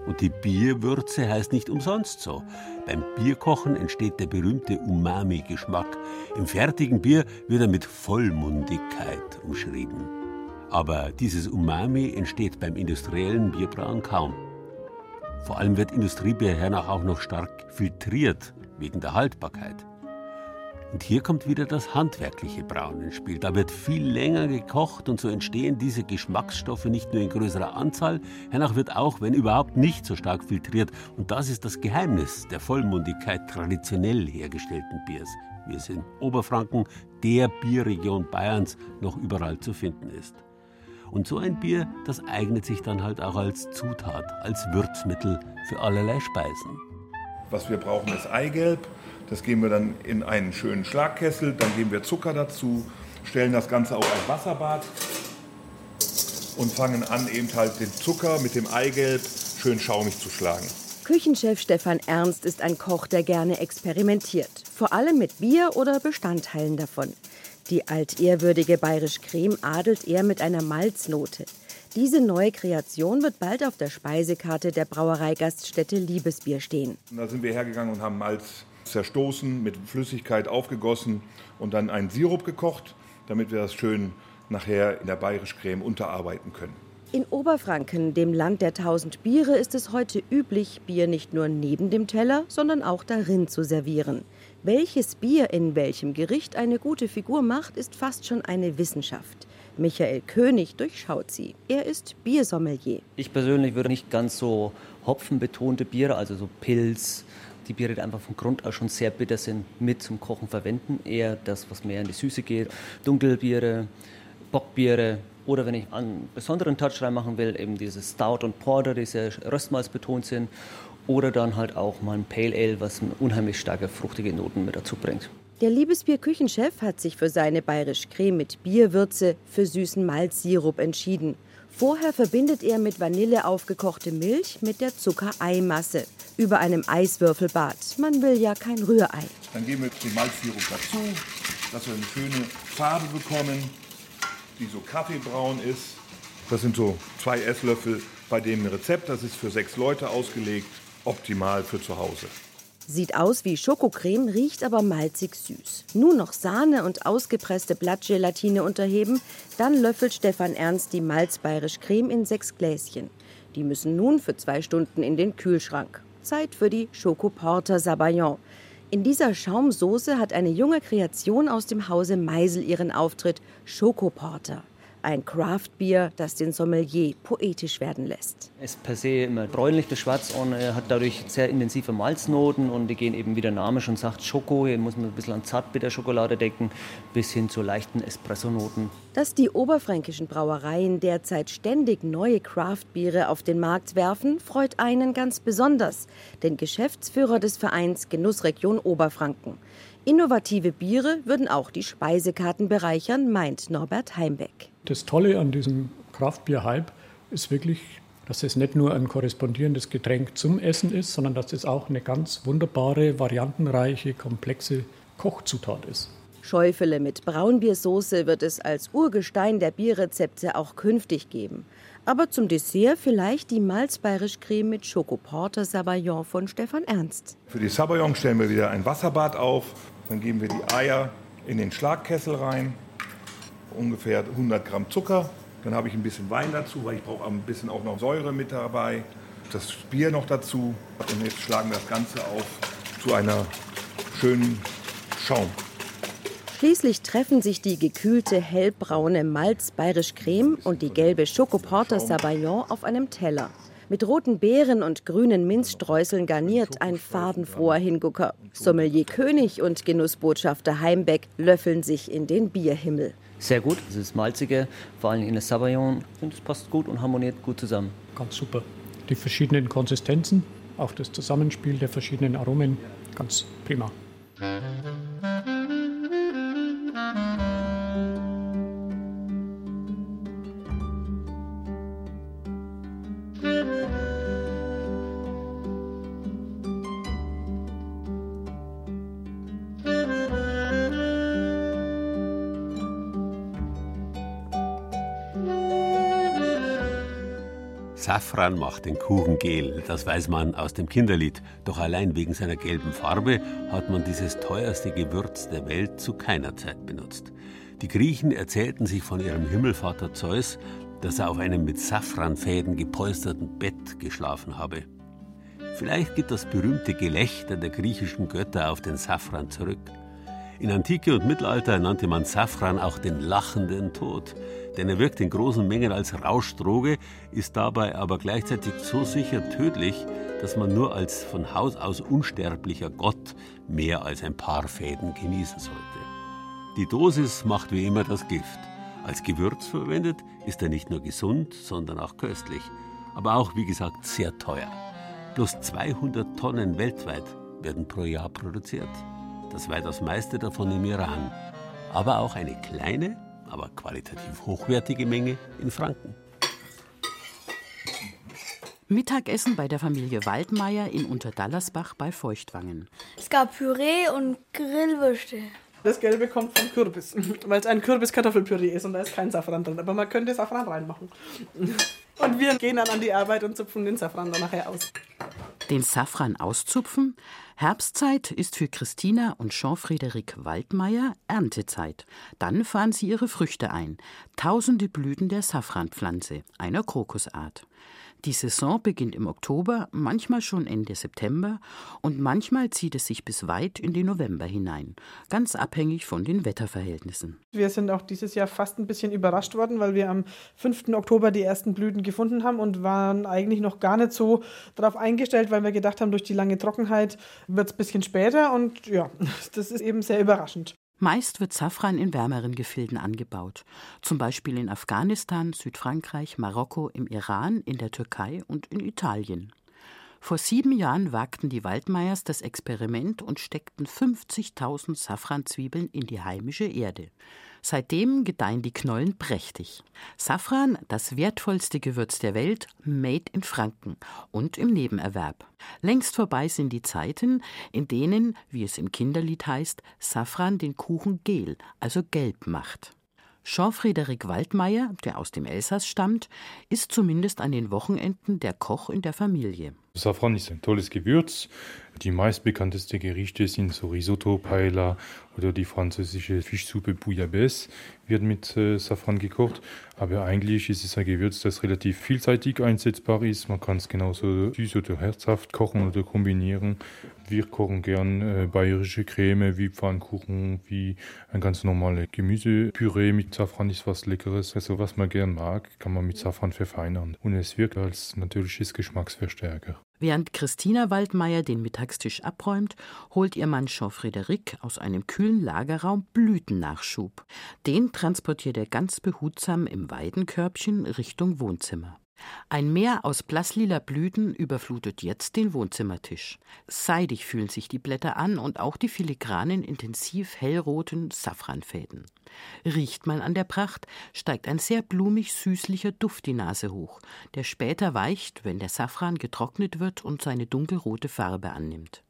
Und die Bierwürze heißt nicht umsonst so. Beim Bierkochen entsteht der berühmte Umami-Geschmack. Im fertigen Bier wird er mit Vollmundigkeit umschrieben. Aber dieses Umami entsteht beim industriellen Bierbrauen kaum. Vor allem wird Industriebier hernach auch noch stark filtriert, wegen der Haltbarkeit. Und hier kommt wieder das handwerkliche Brauen ins Spiel. Da wird viel länger gekocht und so entstehen diese Geschmacksstoffe nicht nur in größerer Anzahl, hernach wird auch, wenn überhaupt, nicht so stark filtriert. Und das ist das Geheimnis der Vollmundigkeit traditionell hergestellten Biers, wie es in Oberfranken, der Bierregion Bayerns, noch überall zu finden ist. Und so ein Bier, das eignet sich dann halt auch als Zutat, als Würzmittel für allerlei Speisen. Was wir brauchen, ist Eigelb. Das geben wir dann in einen schönen Schlagkessel. Dann geben wir Zucker dazu, stellen das Ganze auf ein Wasserbad und fangen an, eben halt den Zucker mit dem Eigelb schön schaumig zu schlagen. Küchenchef Stefan Ernst ist ein Koch, der gerne experimentiert. Vor allem mit Bier oder Bestandteilen davon. Die altehrwürdige Bayerisch Creme adelt er mit einer Malznote. Diese neue Kreation wird bald auf der Speisekarte der Brauereigaststätte Liebesbier stehen. Und da sind wir hergegangen und haben Malz zerstoßen, mit Flüssigkeit aufgegossen und dann einen Sirup gekocht, damit wir das schön nachher in der Bayerisch Creme unterarbeiten können. In Oberfranken, dem Land der tausend Biere, ist es heute üblich, Bier nicht nur neben dem Teller, sondern auch darin zu servieren. Welches Bier in welchem Gericht eine gute Figur macht, ist fast schon eine Wissenschaft. Michael König durchschaut sie. Er ist Biersommelier. Ich persönlich würde nicht ganz so hopfenbetonte Biere, also so Pilz, die Biere, die einfach von Grund aus schon sehr bitter sind, mit zum Kochen verwenden. Eher das, was mehr in die Süße geht. Dunkelbiere, Bockbiere oder wenn ich einen besonderen Touch reinmachen will, eben diese Stout und Porter, die sehr Röstmalz betont sind. Oder dann halt auch mal ein Pale Ale, was unheimlich starke fruchtige Noten mit dazu bringt. Der Liebesbier-Küchenchef hat sich für seine bayerisch Creme mit Bierwürze für süßen Malzsirup entschieden. Vorher verbindet er mit Vanille aufgekochte Milch mit der Zuckereimasse über einem Eiswürfelbad. Man will ja kein Rührei. Dann geben wir den Malzsirup dazu, dass wir eine schöne Farbe bekommen, die so kaffeebraun ist. Das sind so zwei Esslöffel bei dem Rezept. Das ist für sechs Leute ausgelegt, optimal für zu Hause. Sieht aus wie Schokocreme, riecht aber malzig süß. Nun noch Sahne und ausgepresste Blattgelatine unterheben, dann löffelt Stefan Ernst die malzbayerisch Creme in sechs Gläschen. Die müssen nun für zwei Stunden in den Kühlschrank. Zeit für die Schokoporter Sabayon. In dieser Schaumsoße hat eine junge Kreation aus dem Hause Meisel ihren Auftritt, Schokoporter. Ein Craft-Bier, das den Sommelier poetisch werden lässt. Es ist per se immer bräunlich, das Schwarz, und hat dadurch sehr intensive Malznoten und die gehen eben, wie der Name schon sagt, Schoko. Hier muss man ein bisschen an Zartbitterschokolade denken, bis hin zu leichten Espresso-Noten. Dass die oberfränkischen Brauereien derzeit ständig neue Craft-Biere auf den Markt werfen, freut einen ganz besonders, den Geschäftsführer des Vereins Genussregion Oberfranken. Innovative Biere würden auch die Speisekarten bereichern, meint Norbert Heimbeck. Das Tolle an diesem Kraftbier-Hype ist wirklich, dass es nicht nur ein korrespondierendes Getränk zum Essen ist, sondern dass es auch eine ganz wunderbare, variantenreiche, komplexe Kochzutat ist. Schäufele mit Braunbiersoße wird es als Urgestein der Bierrezepte auch künftig geben. Aber zum Dessert vielleicht die Malzbayerisch-Creme mit Schokoporter Savaillon von Stefan Ernst. Für die Savaillon stellen wir wieder ein Wasserbad auf. Dann geben wir die Eier in den Schlagkessel rein. Ungefähr 100 Gramm Zucker. Dann habe ich ein bisschen Wein dazu, weil ich brauche ein bisschen auch noch Säure mit dabei. Das Bier noch dazu. Und jetzt schlagen wir das Ganze auf zu einer schönen Schaum. Schließlich treffen sich die gekühlte hellbraune Malz-Bayerisch-Creme und die gelbe Schokoporter Savaillon auf einem Teller. Mit roten Beeren und grünen Minzstreuseln garniert ein farbenfroher Hingucker. Sommelier König und Genussbotschafter Heimbeck löffeln sich in den Bierhimmel. Sehr gut, es ist malzige, vor allem in der Savaillon. Und es passt gut und harmoniert gut zusammen. Ganz super. Die verschiedenen Konsistenzen, auch das Zusammenspiel der verschiedenen Aromen, ganz prima. Safran macht den Kuchen gel, das weiß man aus dem Kinderlied. Doch allein wegen seiner gelben Farbe hat man dieses teuerste Gewürz der Welt zu keiner Zeit benutzt. Die Griechen erzählten sich von ihrem Himmelvater Zeus, dass er auf einem mit Safranfäden gepolsterten Bett geschlafen habe. Vielleicht geht das berühmte Gelächter der griechischen Götter auf den Safran zurück. In Antike und Mittelalter nannte man Safran auch den lachenden Tod, denn er wirkt in großen Mengen als Rauschdroge, ist dabei aber gleichzeitig so sicher tödlich, dass man nur als von Haus aus unsterblicher Gott mehr als ein paar Fäden genießen sollte. Die Dosis macht wie immer das Gift. Als Gewürz verwendet ist er nicht nur gesund, sondern auch köstlich, aber auch, wie gesagt, sehr teuer. Bloß 200 Tonnen weltweit werden pro Jahr produziert das weitaus meiste davon im Iran, aber auch eine kleine, aber qualitativ hochwertige Menge in Franken. Mittagessen bei der Familie Waldmeier in Unterdallersbach bei Feuchtwangen. Es gab Püree und Grillwürste. Das Gelbe kommt vom Kürbis, <laughs> weil es ein Kürbis-Kartoffelpüree ist und da ist kein Safran drin. Aber man könnte Safran reinmachen. <laughs> Und wir gehen dann an die Arbeit und zupfen den Safran dann nachher aus. Den Safran auszupfen? Herbstzeit ist für Christina und Jean-Frédéric Waldmeier Erntezeit. Dann fahren sie ihre Früchte ein. Tausende Blüten der Safranpflanze, einer Krokusart. Die Saison beginnt im Oktober, manchmal schon Ende September und manchmal zieht es sich bis weit in den November hinein, ganz abhängig von den Wetterverhältnissen. Wir sind auch dieses Jahr fast ein bisschen überrascht worden, weil wir am 5. Oktober die ersten Blüten gefunden haben und waren eigentlich noch gar nicht so darauf eingestellt, weil wir gedacht haben, durch die lange Trockenheit wird es ein bisschen später und ja, <laughs> das ist eben sehr überraschend. Meist wird Safran in wärmeren Gefilden angebaut, zum Beispiel in Afghanistan, Südfrankreich, Marokko, im Iran, in der Türkei und in Italien. Vor sieben Jahren wagten die Waldmeiers das Experiment und steckten 50.000 Safranzwiebeln in die heimische Erde. Seitdem gedeihen die Knollen prächtig. Safran, das wertvollste Gewürz der Welt, made in Franken und im Nebenerwerb. Längst vorbei sind die Zeiten, in denen, wie es im Kinderlied heißt, Safran den Kuchen gel, also gelb macht. Jean-Frédéric Waldmeier, der aus dem Elsass stammt, ist zumindest an den Wochenenden der Koch in der Familie. Safran ist ein tolles Gewürz. Die meistbekannteste Gerichte sind so Risotto, Paella oder die französische Fischsuppe Bouillabaisse wird mit äh, Safran gekocht. Aber eigentlich ist es ein Gewürz, das relativ vielseitig einsetzbar ist. Man kann es genauso süß oder herzhaft kochen oder kombinieren. Wir kochen gern äh, bayerische Creme wie Pfannkuchen, wie ein ganz normales Gemüsepüree mit Safran ist was Leckeres. Also was man gern mag, kann man mit Safran verfeinern. Und es wirkt als natürliches Geschmacksverstärker. Während Christina Waldmeier den Mittagstisch abräumt, holt ihr Mann Jean-Frédéric aus einem kühlen Lagerraum Blütennachschub. Den transportiert er ganz behutsam im Weidenkörbchen Richtung Wohnzimmer. Ein Meer aus blasslila Blüten überflutet jetzt den Wohnzimmertisch. Seidig fühlen sich die Blätter an und auch die filigranen, intensiv hellroten Safranfäden. Riecht man an der Pracht, steigt ein sehr blumig süßlicher Duft die Nase hoch, der später weicht, wenn der Safran getrocknet wird und seine dunkelrote Farbe annimmt.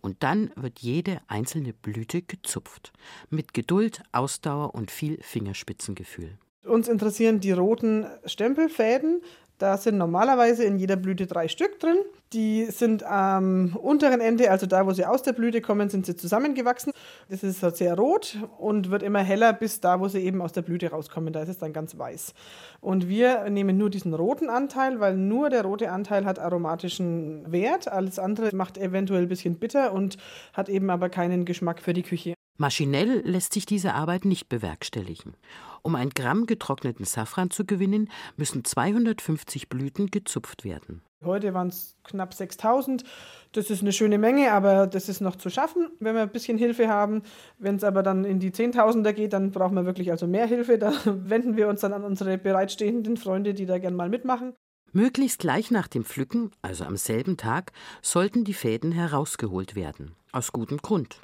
Und dann wird jede einzelne Blüte gezupft, mit Geduld, Ausdauer und viel Fingerspitzengefühl. Uns interessieren die roten Stempelfäden. Da sind normalerweise in jeder Blüte drei Stück drin. Die sind am unteren Ende, also da, wo sie aus der Blüte kommen, sind sie zusammengewachsen. Das ist sehr rot und wird immer heller bis da, wo sie eben aus der Blüte rauskommen. Da ist es dann ganz weiß. Und wir nehmen nur diesen roten Anteil, weil nur der rote Anteil hat aromatischen Wert. Alles andere macht eventuell ein bisschen bitter und hat eben aber keinen Geschmack für die Küche. Maschinell lässt sich diese Arbeit nicht bewerkstelligen. Um ein Gramm getrockneten Safran zu gewinnen, müssen 250 Blüten gezupft werden. Heute waren es knapp 6000. Das ist eine schöne Menge, aber das ist noch zu schaffen, wenn wir ein bisschen Hilfe haben. Wenn es aber dann in die Zehntausender geht, dann brauchen wir wirklich also mehr Hilfe. Da <laughs> wenden wir uns dann an unsere bereitstehenden Freunde, die da gern mal mitmachen. Möglichst gleich nach dem Pflücken, also am selben Tag, sollten die Fäden herausgeholt werden. Aus gutem Grund.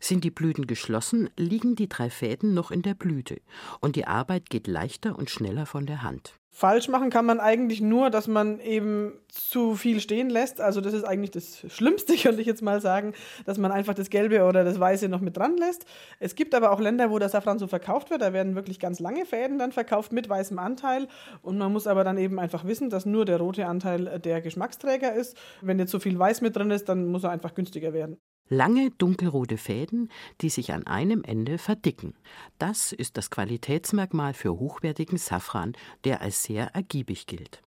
Sind die Blüten geschlossen, liegen die drei Fäden noch in der Blüte und die Arbeit geht leichter und schneller von der Hand. Falsch machen kann man eigentlich nur, dass man eben zu viel stehen lässt. Also das ist eigentlich das Schlimmste, <laughs> könnte ich jetzt mal sagen, dass man einfach das Gelbe oder das Weiße noch mit dran lässt. Es gibt aber auch Länder, wo der Safran so verkauft wird. Da werden wirklich ganz lange Fäden dann verkauft mit weißem Anteil. Und man muss aber dann eben einfach wissen, dass nur der rote Anteil der Geschmacksträger ist. Wenn jetzt so viel Weiß mit drin ist, dann muss er einfach günstiger werden. Lange dunkelrote Fäden, die sich an einem Ende verdicken. Das ist das Qualitätsmerkmal für hochwertigen Safran, der als sehr ergiebig gilt.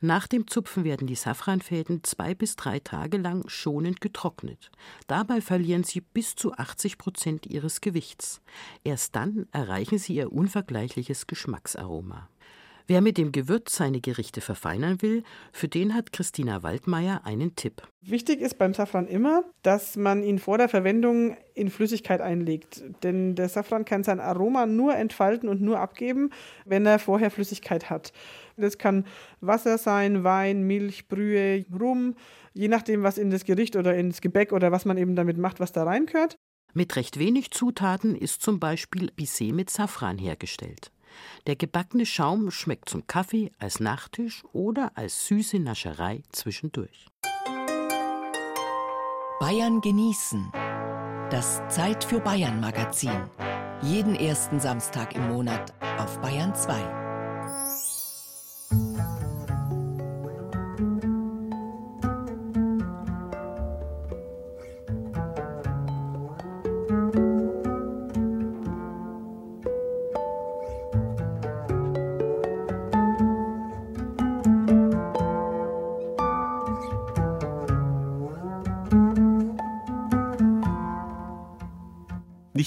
Nach dem Zupfen werden die Safranfäden zwei bis drei Tage lang schonend getrocknet. Dabei verlieren sie bis zu 80 Prozent ihres Gewichts. Erst dann erreichen sie ihr unvergleichliches Geschmacksaroma. Wer mit dem Gewürz seine Gerichte verfeinern will, für den hat Christina Waldmeier einen Tipp. Wichtig ist beim Safran immer, dass man ihn vor der Verwendung in Flüssigkeit einlegt. Denn der Safran kann sein Aroma nur entfalten und nur abgeben, wenn er vorher Flüssigkeit hat. Das kann Wasser sein, Wein, Milch, Brühe, Rum, je nachdem, was in das Gericht oder ins Gebäck oder was man eben damit macht, was da reinkört. Mit recht wenig Zutaten ist zum Beispiel Bissé mit Safran hergestellt. Der gebackene Schaum schmeckt zum Kaffee, als Nachtisch oder als süße Nascherei zwischendurch. Bayern genießen. Das Zeit für Bayern Magazin. Jeden ersten Samstag im Monat auf Bayern 2.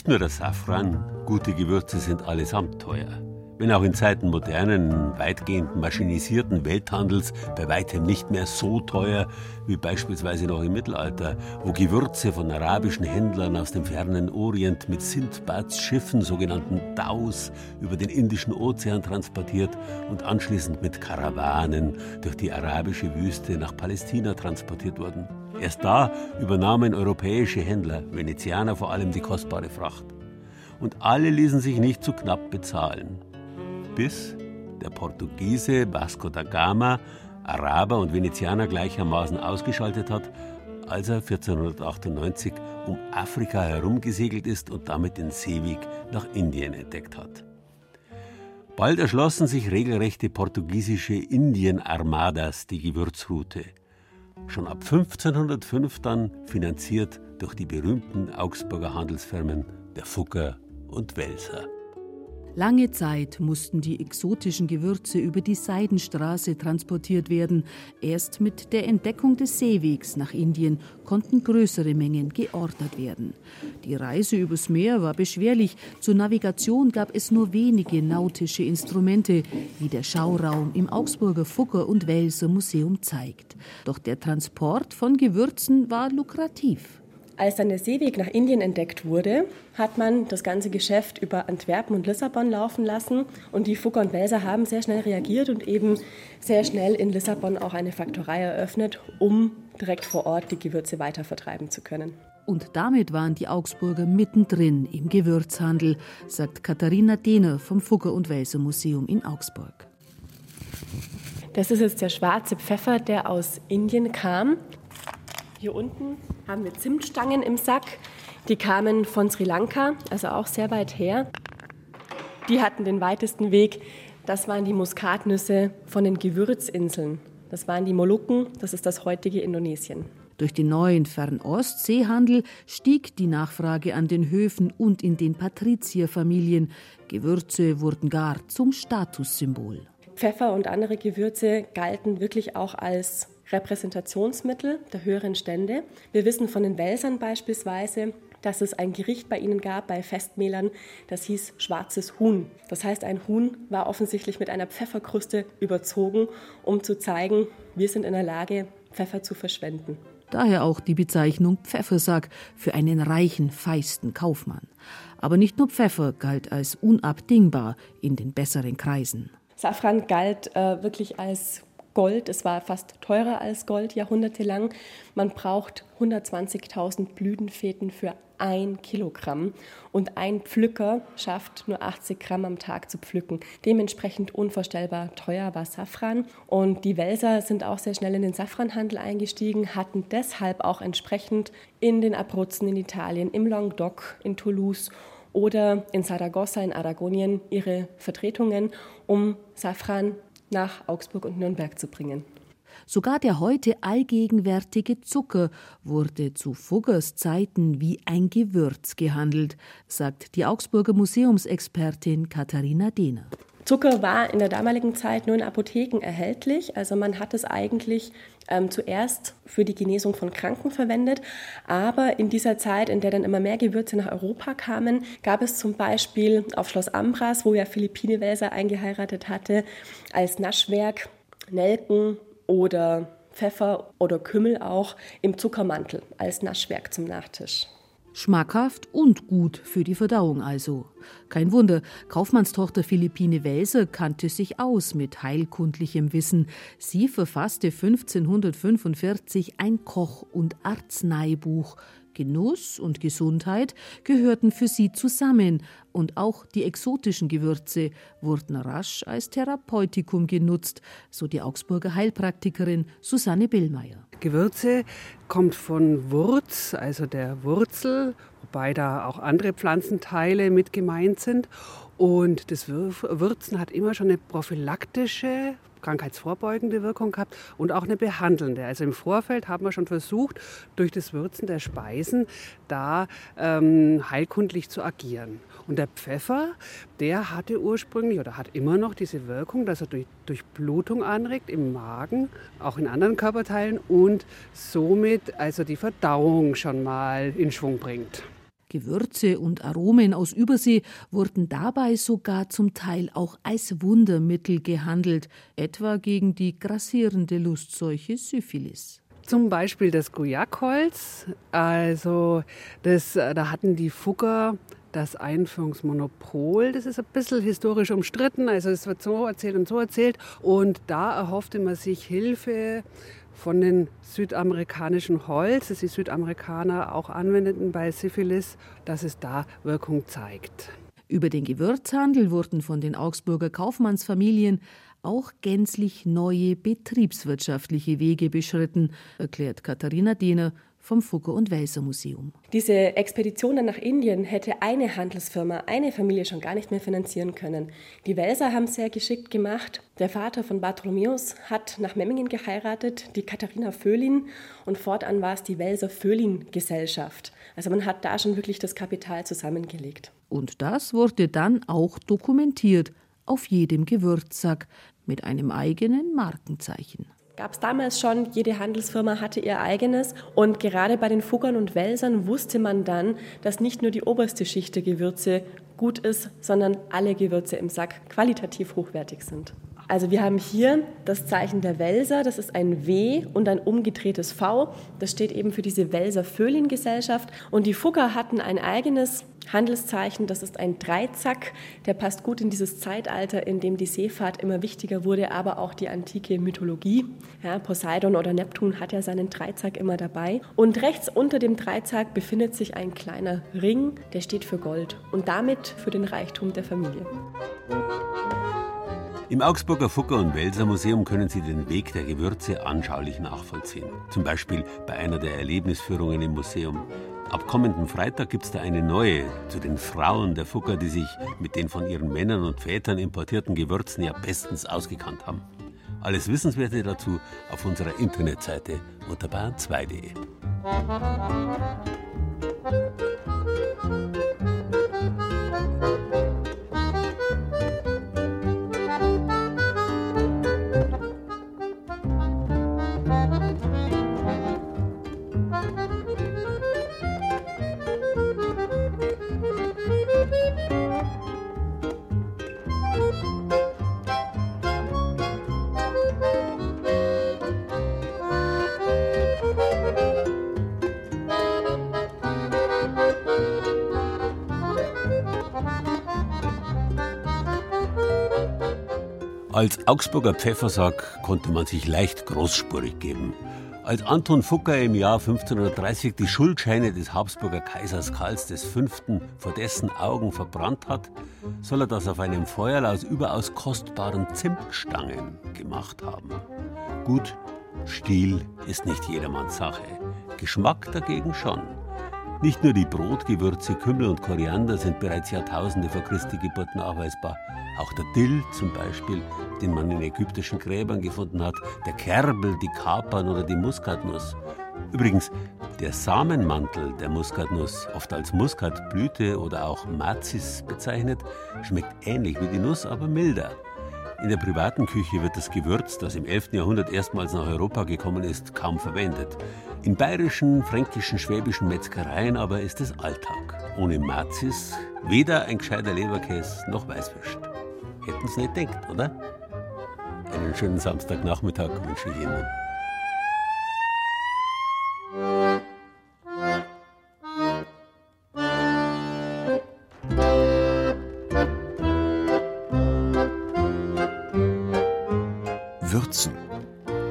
Nicht nur das Safran, gute Gewürze sind allesamt teuer. Wenn auch in Zeiten modernen, weitgehend maschinisierten Welthandels bei weitem nicht mehr so teuer wie beispielsweise noch im Mittelalter, wo Gewürze von arabischen Händlern aus dem fernen Orient mit Sindbads Schiffen, sogenannten Daus, über den Indischen Ozean transportiert und anschließend mit Karawanen durch die arabische Wüste nach Palästina transportiert wurden. Erst da übernahmen europäische Händler, Venezianer vor allem, die kostbare Fracht. Und alle ließen sich nicht zu knapp bezahlen. Bis der Portugiese Vasco da Gama Araber und Venezianer gleichermaßen ausgeschaltet hat, als er 1498 um Afrika herumgesegelt ist und damit den Seeweg nach Indien entdeckt hat. Bald erschlossen sich regelrechte portugiesische Indien-Armadas die Gewürzroute – schon ab 1505 dann finanziert durch die berühmten Augsburger Handelsfirmen der Fugger und Welser. Lange Zeit mussten die exotischen Gewürze über die Seidenstraße transportiert werden. Erst mit der Entdeckung des Seewegs nach Indien konnten größere Mengen geordert werden. Die Reise übers Meer war beschwerlich. Zur Navigation gab es nur wenige nautische Instrumente, wie der Schauraum im Augsburger Fugger- und Welser Museum zeigt. Doch der Transport von Gewürzen war lukrativ. Als dann der Seeweg nach Indien entdeckt wurde, hat man das ganze Geschäft über Antwerpen und Lissabon laufen lassen. Und die Fugger und Welser haben sehr schnell reagiert und eben sehr schnell in Lissabon auch eine Faktorei eröffnet, um direkt vor Ort die Gewürze weitervertreiben zu können. Und damit waren die Augsburger mittendrin im Gewürzhandel, sagt Katharina Dehner vom Fugger- und Welser Museum in Augsburg. Das ist jetzt der schwarze Pfeffer, der aus Indien kam. Hier unten haben wir Zimtstangen im Sack. Die kamen von Sri Lanka, also auch sehr weit her. Die hatten den weitesten Weg. Das waren die Muskatnüsse von den Gewürzinseln. Das waren die Molukken, das ist das heutige Indonesien. Durch den neuen Fernost-Seehandel stieg die Nachfrage an den Höfen und in den Patrizierfamilien. Gewürze wurden gar zum Statussymbol. Pfeffer und andere Gewürze galten wirklich auch als Repräsentationsmittel der höheren Stände. Wir wissen von den Welsern beispielsweise, dass es ein Gericht bei ihnen gab, bei Festmählern, das hieß schwarzes Huhn. Das heißt, ein Huhn war offensichtlich mit einer Pfefferkruste überzogen, um zu zeigen, wir sind in der Lage, Pfeffer zu verschwenden. Daher auch die Bezeichnung Pfeffersack für einen reichen, feisten Kaufmann. Aber nicht nur Pfeffer galt als unabdingbar in den besseren Kreisen. Safran galt äh, wirklich als Gold. Es war fast teurer als Gold jahrhundertelang. Man braucht 120.000 Blütenfäden für ein Kilogramm und ein Pflücker schafft nur 80 Gramm am Tag zu pflücken. Dementsprechend unvorstellbar teuer war Safran. Und die Welser sind auch sehr schnell in den Safranhandel eingestiegen, hatten deshalb auch entsprechend in den Abruzzen in Italien, im Languedoc, in Toulouse oder in Saragossa in Aragonien ihre Vertretungen, um Safran nach Augsburg und Nürnberg zu bringen. Sogar der heute allgegenwärtige Zucker wurde zu Fuggers Zeiten wie ein Gewürz gehandelt, sagt die Augsburger Museumsexpertin Katharina Dehner. Zucker war in der damaligen Zeit nur in Apotheken erhältlich. Also man hat es eigentlich ähm, zuerst für die Genesung von Kranken verwendet. Aber in dieser Zeit, in der dann immer mehr Gewürze nach Europa kamen, gab es zum Beispiel auf Schloss Ambras, wo ja Philippine Welser eingeheiratet hatte, als Naschwerk Nelken oder Pfeffer oder Kümmel auch im Zuckermantel als Naschwerk zum Nachtisch. Schmackhaft und gut für die Verdauung also. Kein Wunder, Kaufmannstochter Philippine Welser kannte sich aus mit heilkundlichem Wissen. Sie verfasste 1545 ein Koch- und Arzneibuch. Genuss und Gesundheit gehörten für sie zusammen und auch die exotischen Gewürze wurden rasch als Therapeutikum genutzt, so die Augsburger Heilpraktikerin Susanne Billmeier. Gewürze kommt von Wurz, also der Wurzel, wobei da auch andere Pflanzenteile mit gemeint sind. Und das Würzen hat immer schon eine prophylaktische krankheitsvorbeugende Wirkung gehabt und auch eine behandelnde. Also im Vorfeld haben wir schon versucht, durch das Würzen der Speisen da ähm, heilkundlich zu agieren. Und der Pfeffer, der hatte ursprünglich oder hat immer noch diese Wirkung, dass er durch, durch Blutung anregt im Magen, auch in anderen Körperteilen und somit also die Verdauung schon mal in Schwung bringt. Gewürze und Aromen aus Übersee wurden dabei sogar zum Teil auch als Wundermittel gehandelt, etwa gegen die grassierende Lustseuche Syphilis. Zum Beispiel das Guayakholz. Also das, äh, da hatten die Fugger das Einführungsmonopol. Das ist ein bisschen historisch umstritten. Also es wird so erzählt und so erzählt. Und da erhoffte man sich Hilfe von den südamerikanischen Holz, das die Südamerikaner auch anwendeten bei Syphilis, dass es da Wirkung zeigt. Über den Gewürzhandel wurden von den Augsburger Kaufmannsfamilien auch gänzlich neue betriebswirtschaftliche Wege beschritten, erklärt Katharina Dehner vom Fugger- und Welser Museum. Diese Expedition dann nach Indien hätte eine Handelsfirma, eine Familie schon gar nicht mehr finanzieren können. Die Welser haben es sehr geschickt gemacht. Der Vater von Bartholomäus hat nach Memmingen geheiratet, die Katharina Föhlin, und fortan war es die Welser Föhlin Gesellschaft. Also man hat da schon wirklich das Kapital zusammengelegt. Und das wurde dann auch dokumentiert auf jedem Gewürzsack mit einem eigenen Markenzeichen. Gab es damals schon, jede Handelsfirma hatte ihr eigenes. Und gerade bei den Fuggern und Welsern wusste man dann, dass nicht nur die oberste Schicht der Gewürze gut ist, sondern alle Gewürze im Sack qualitativ hochwertig sind. Also wir haben hier das Zeichen der Welser, das ist ein W und ein umgedrehtes V. Das steht eben für diese Welser Föhlin Gesellschaft. Und die Fugger hatten ein eigenes Handelszeichen, das ist ein Dreizack. Der passt gut in dieses Zeitalter, in dem die Seefahrt immer wichtiger wurde, aber auch die antike Mythologie. Ja, Poseidon oder Neptun hat ja seinen Dreizack immer dabei. Und rechts unter dem Dreizack befindet sich ein kleiner Ring, der steht für Gold und damit für den Reichtum der Familie. Im Augsburger Fucker- und Welser Museum können Sie den Weg der Gewürze anschaulich nachvollziehen. Zum Beispiel bei einer der Erlebnisführungen im Museum. Ab kommenden Freitag gibt es da eine neue zu den Frauen der Fucker, die sich mit den von ihren Männern und Vätern importierten Gewürzen ja bestens ausgekannt haben. Alles Wissenswerte dazu auf unserer Internetseite unter bayern2.de. Als Augsburger Pfeffersack konnte man sich leicht großspurig geben. Als Anton Fucker im Jahr 1530 die Schuldscheine des Habsburger Kaisers Karls V. vor dessen Augen verbrannt hat, soll er das auf einem Feuer aus überaus kostbaren Zimtstangen gemacht haben. Gut, Stil ist nicht jedermanns Sache, Geschmack dagegen schon. Nicht nur die Brotgewürze Kümmel und Koriander sind bereits Jahrtausende vor Christi Geburt nachweisbar. Auch der Dill zum Beispiel, den man in ägyptischen Gräbern gefunden hat, der Kerbel, die Kapern oder die Muskatnuss. Übrigens, der Samenmantel der Muskatnuss, oft als Muskatblüte oder auch Mazis bezeichnet, schmeckt ähnlich wie die Nuss, aber milder. In der privaten Küche wird das Gewürz, das im 11. Jahrhundert erstmals nach Europa gekommen ist, kaum verwendet. In bayerischen, fränkischen, schwäbischen Metzgereien aber ist es Alltag. Ohne Mazis weder ein gescheiter Leberkäse noch Weißwürst. Hätten Sie nicht denkt, oder? Einen schönen Samstagnachmittag wünsche ich Ihnen.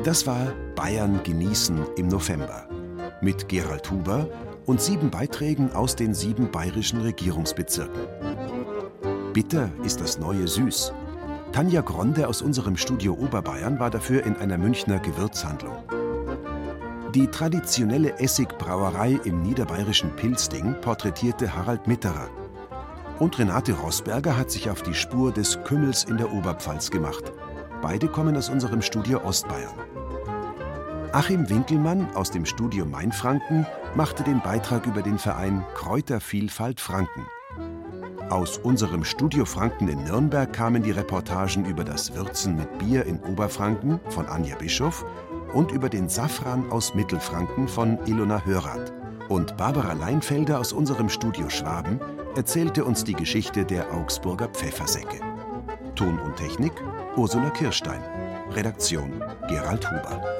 Das war Bayern genießen im November. Mit Gerald Huber und sieben Beiträgen aus den sieben bayerischen Regierungsbezirken. Bitter ist das neue Süß. Tanja Gronde aus unserem Studio Oberbayern war dafür in einer Münchner Gewürzhandlung. Die traditionelle Essigbrauerei im niederbayerischen Pilzding porträtierte Harald Mitterer. Und Renate Rosberger hat sich auf die Spur des Kümmels in der Oberpfalz gemacht. Beide kommen aus unserem Studio Ostbayern. Achim Winkelmann aus dem Studio Mainfranken machte den Beitrag über den Verein Kräutervielfalt Franken. Aus unserem Studio Franken in Nürnberg kamen die Reportagen über das Würzen mit Bier in Oberfranken von Anja Bischof und über den Safran aus Mittelfranken von Ilona Hörath. Und Barbara Leinfelder aus unserem Studio Schwaben erzählte uns die Geschichte der Augsburger Pfeffersäcke. Ton und Technik Ursula Kirstein. Redaktion Gerald Huber.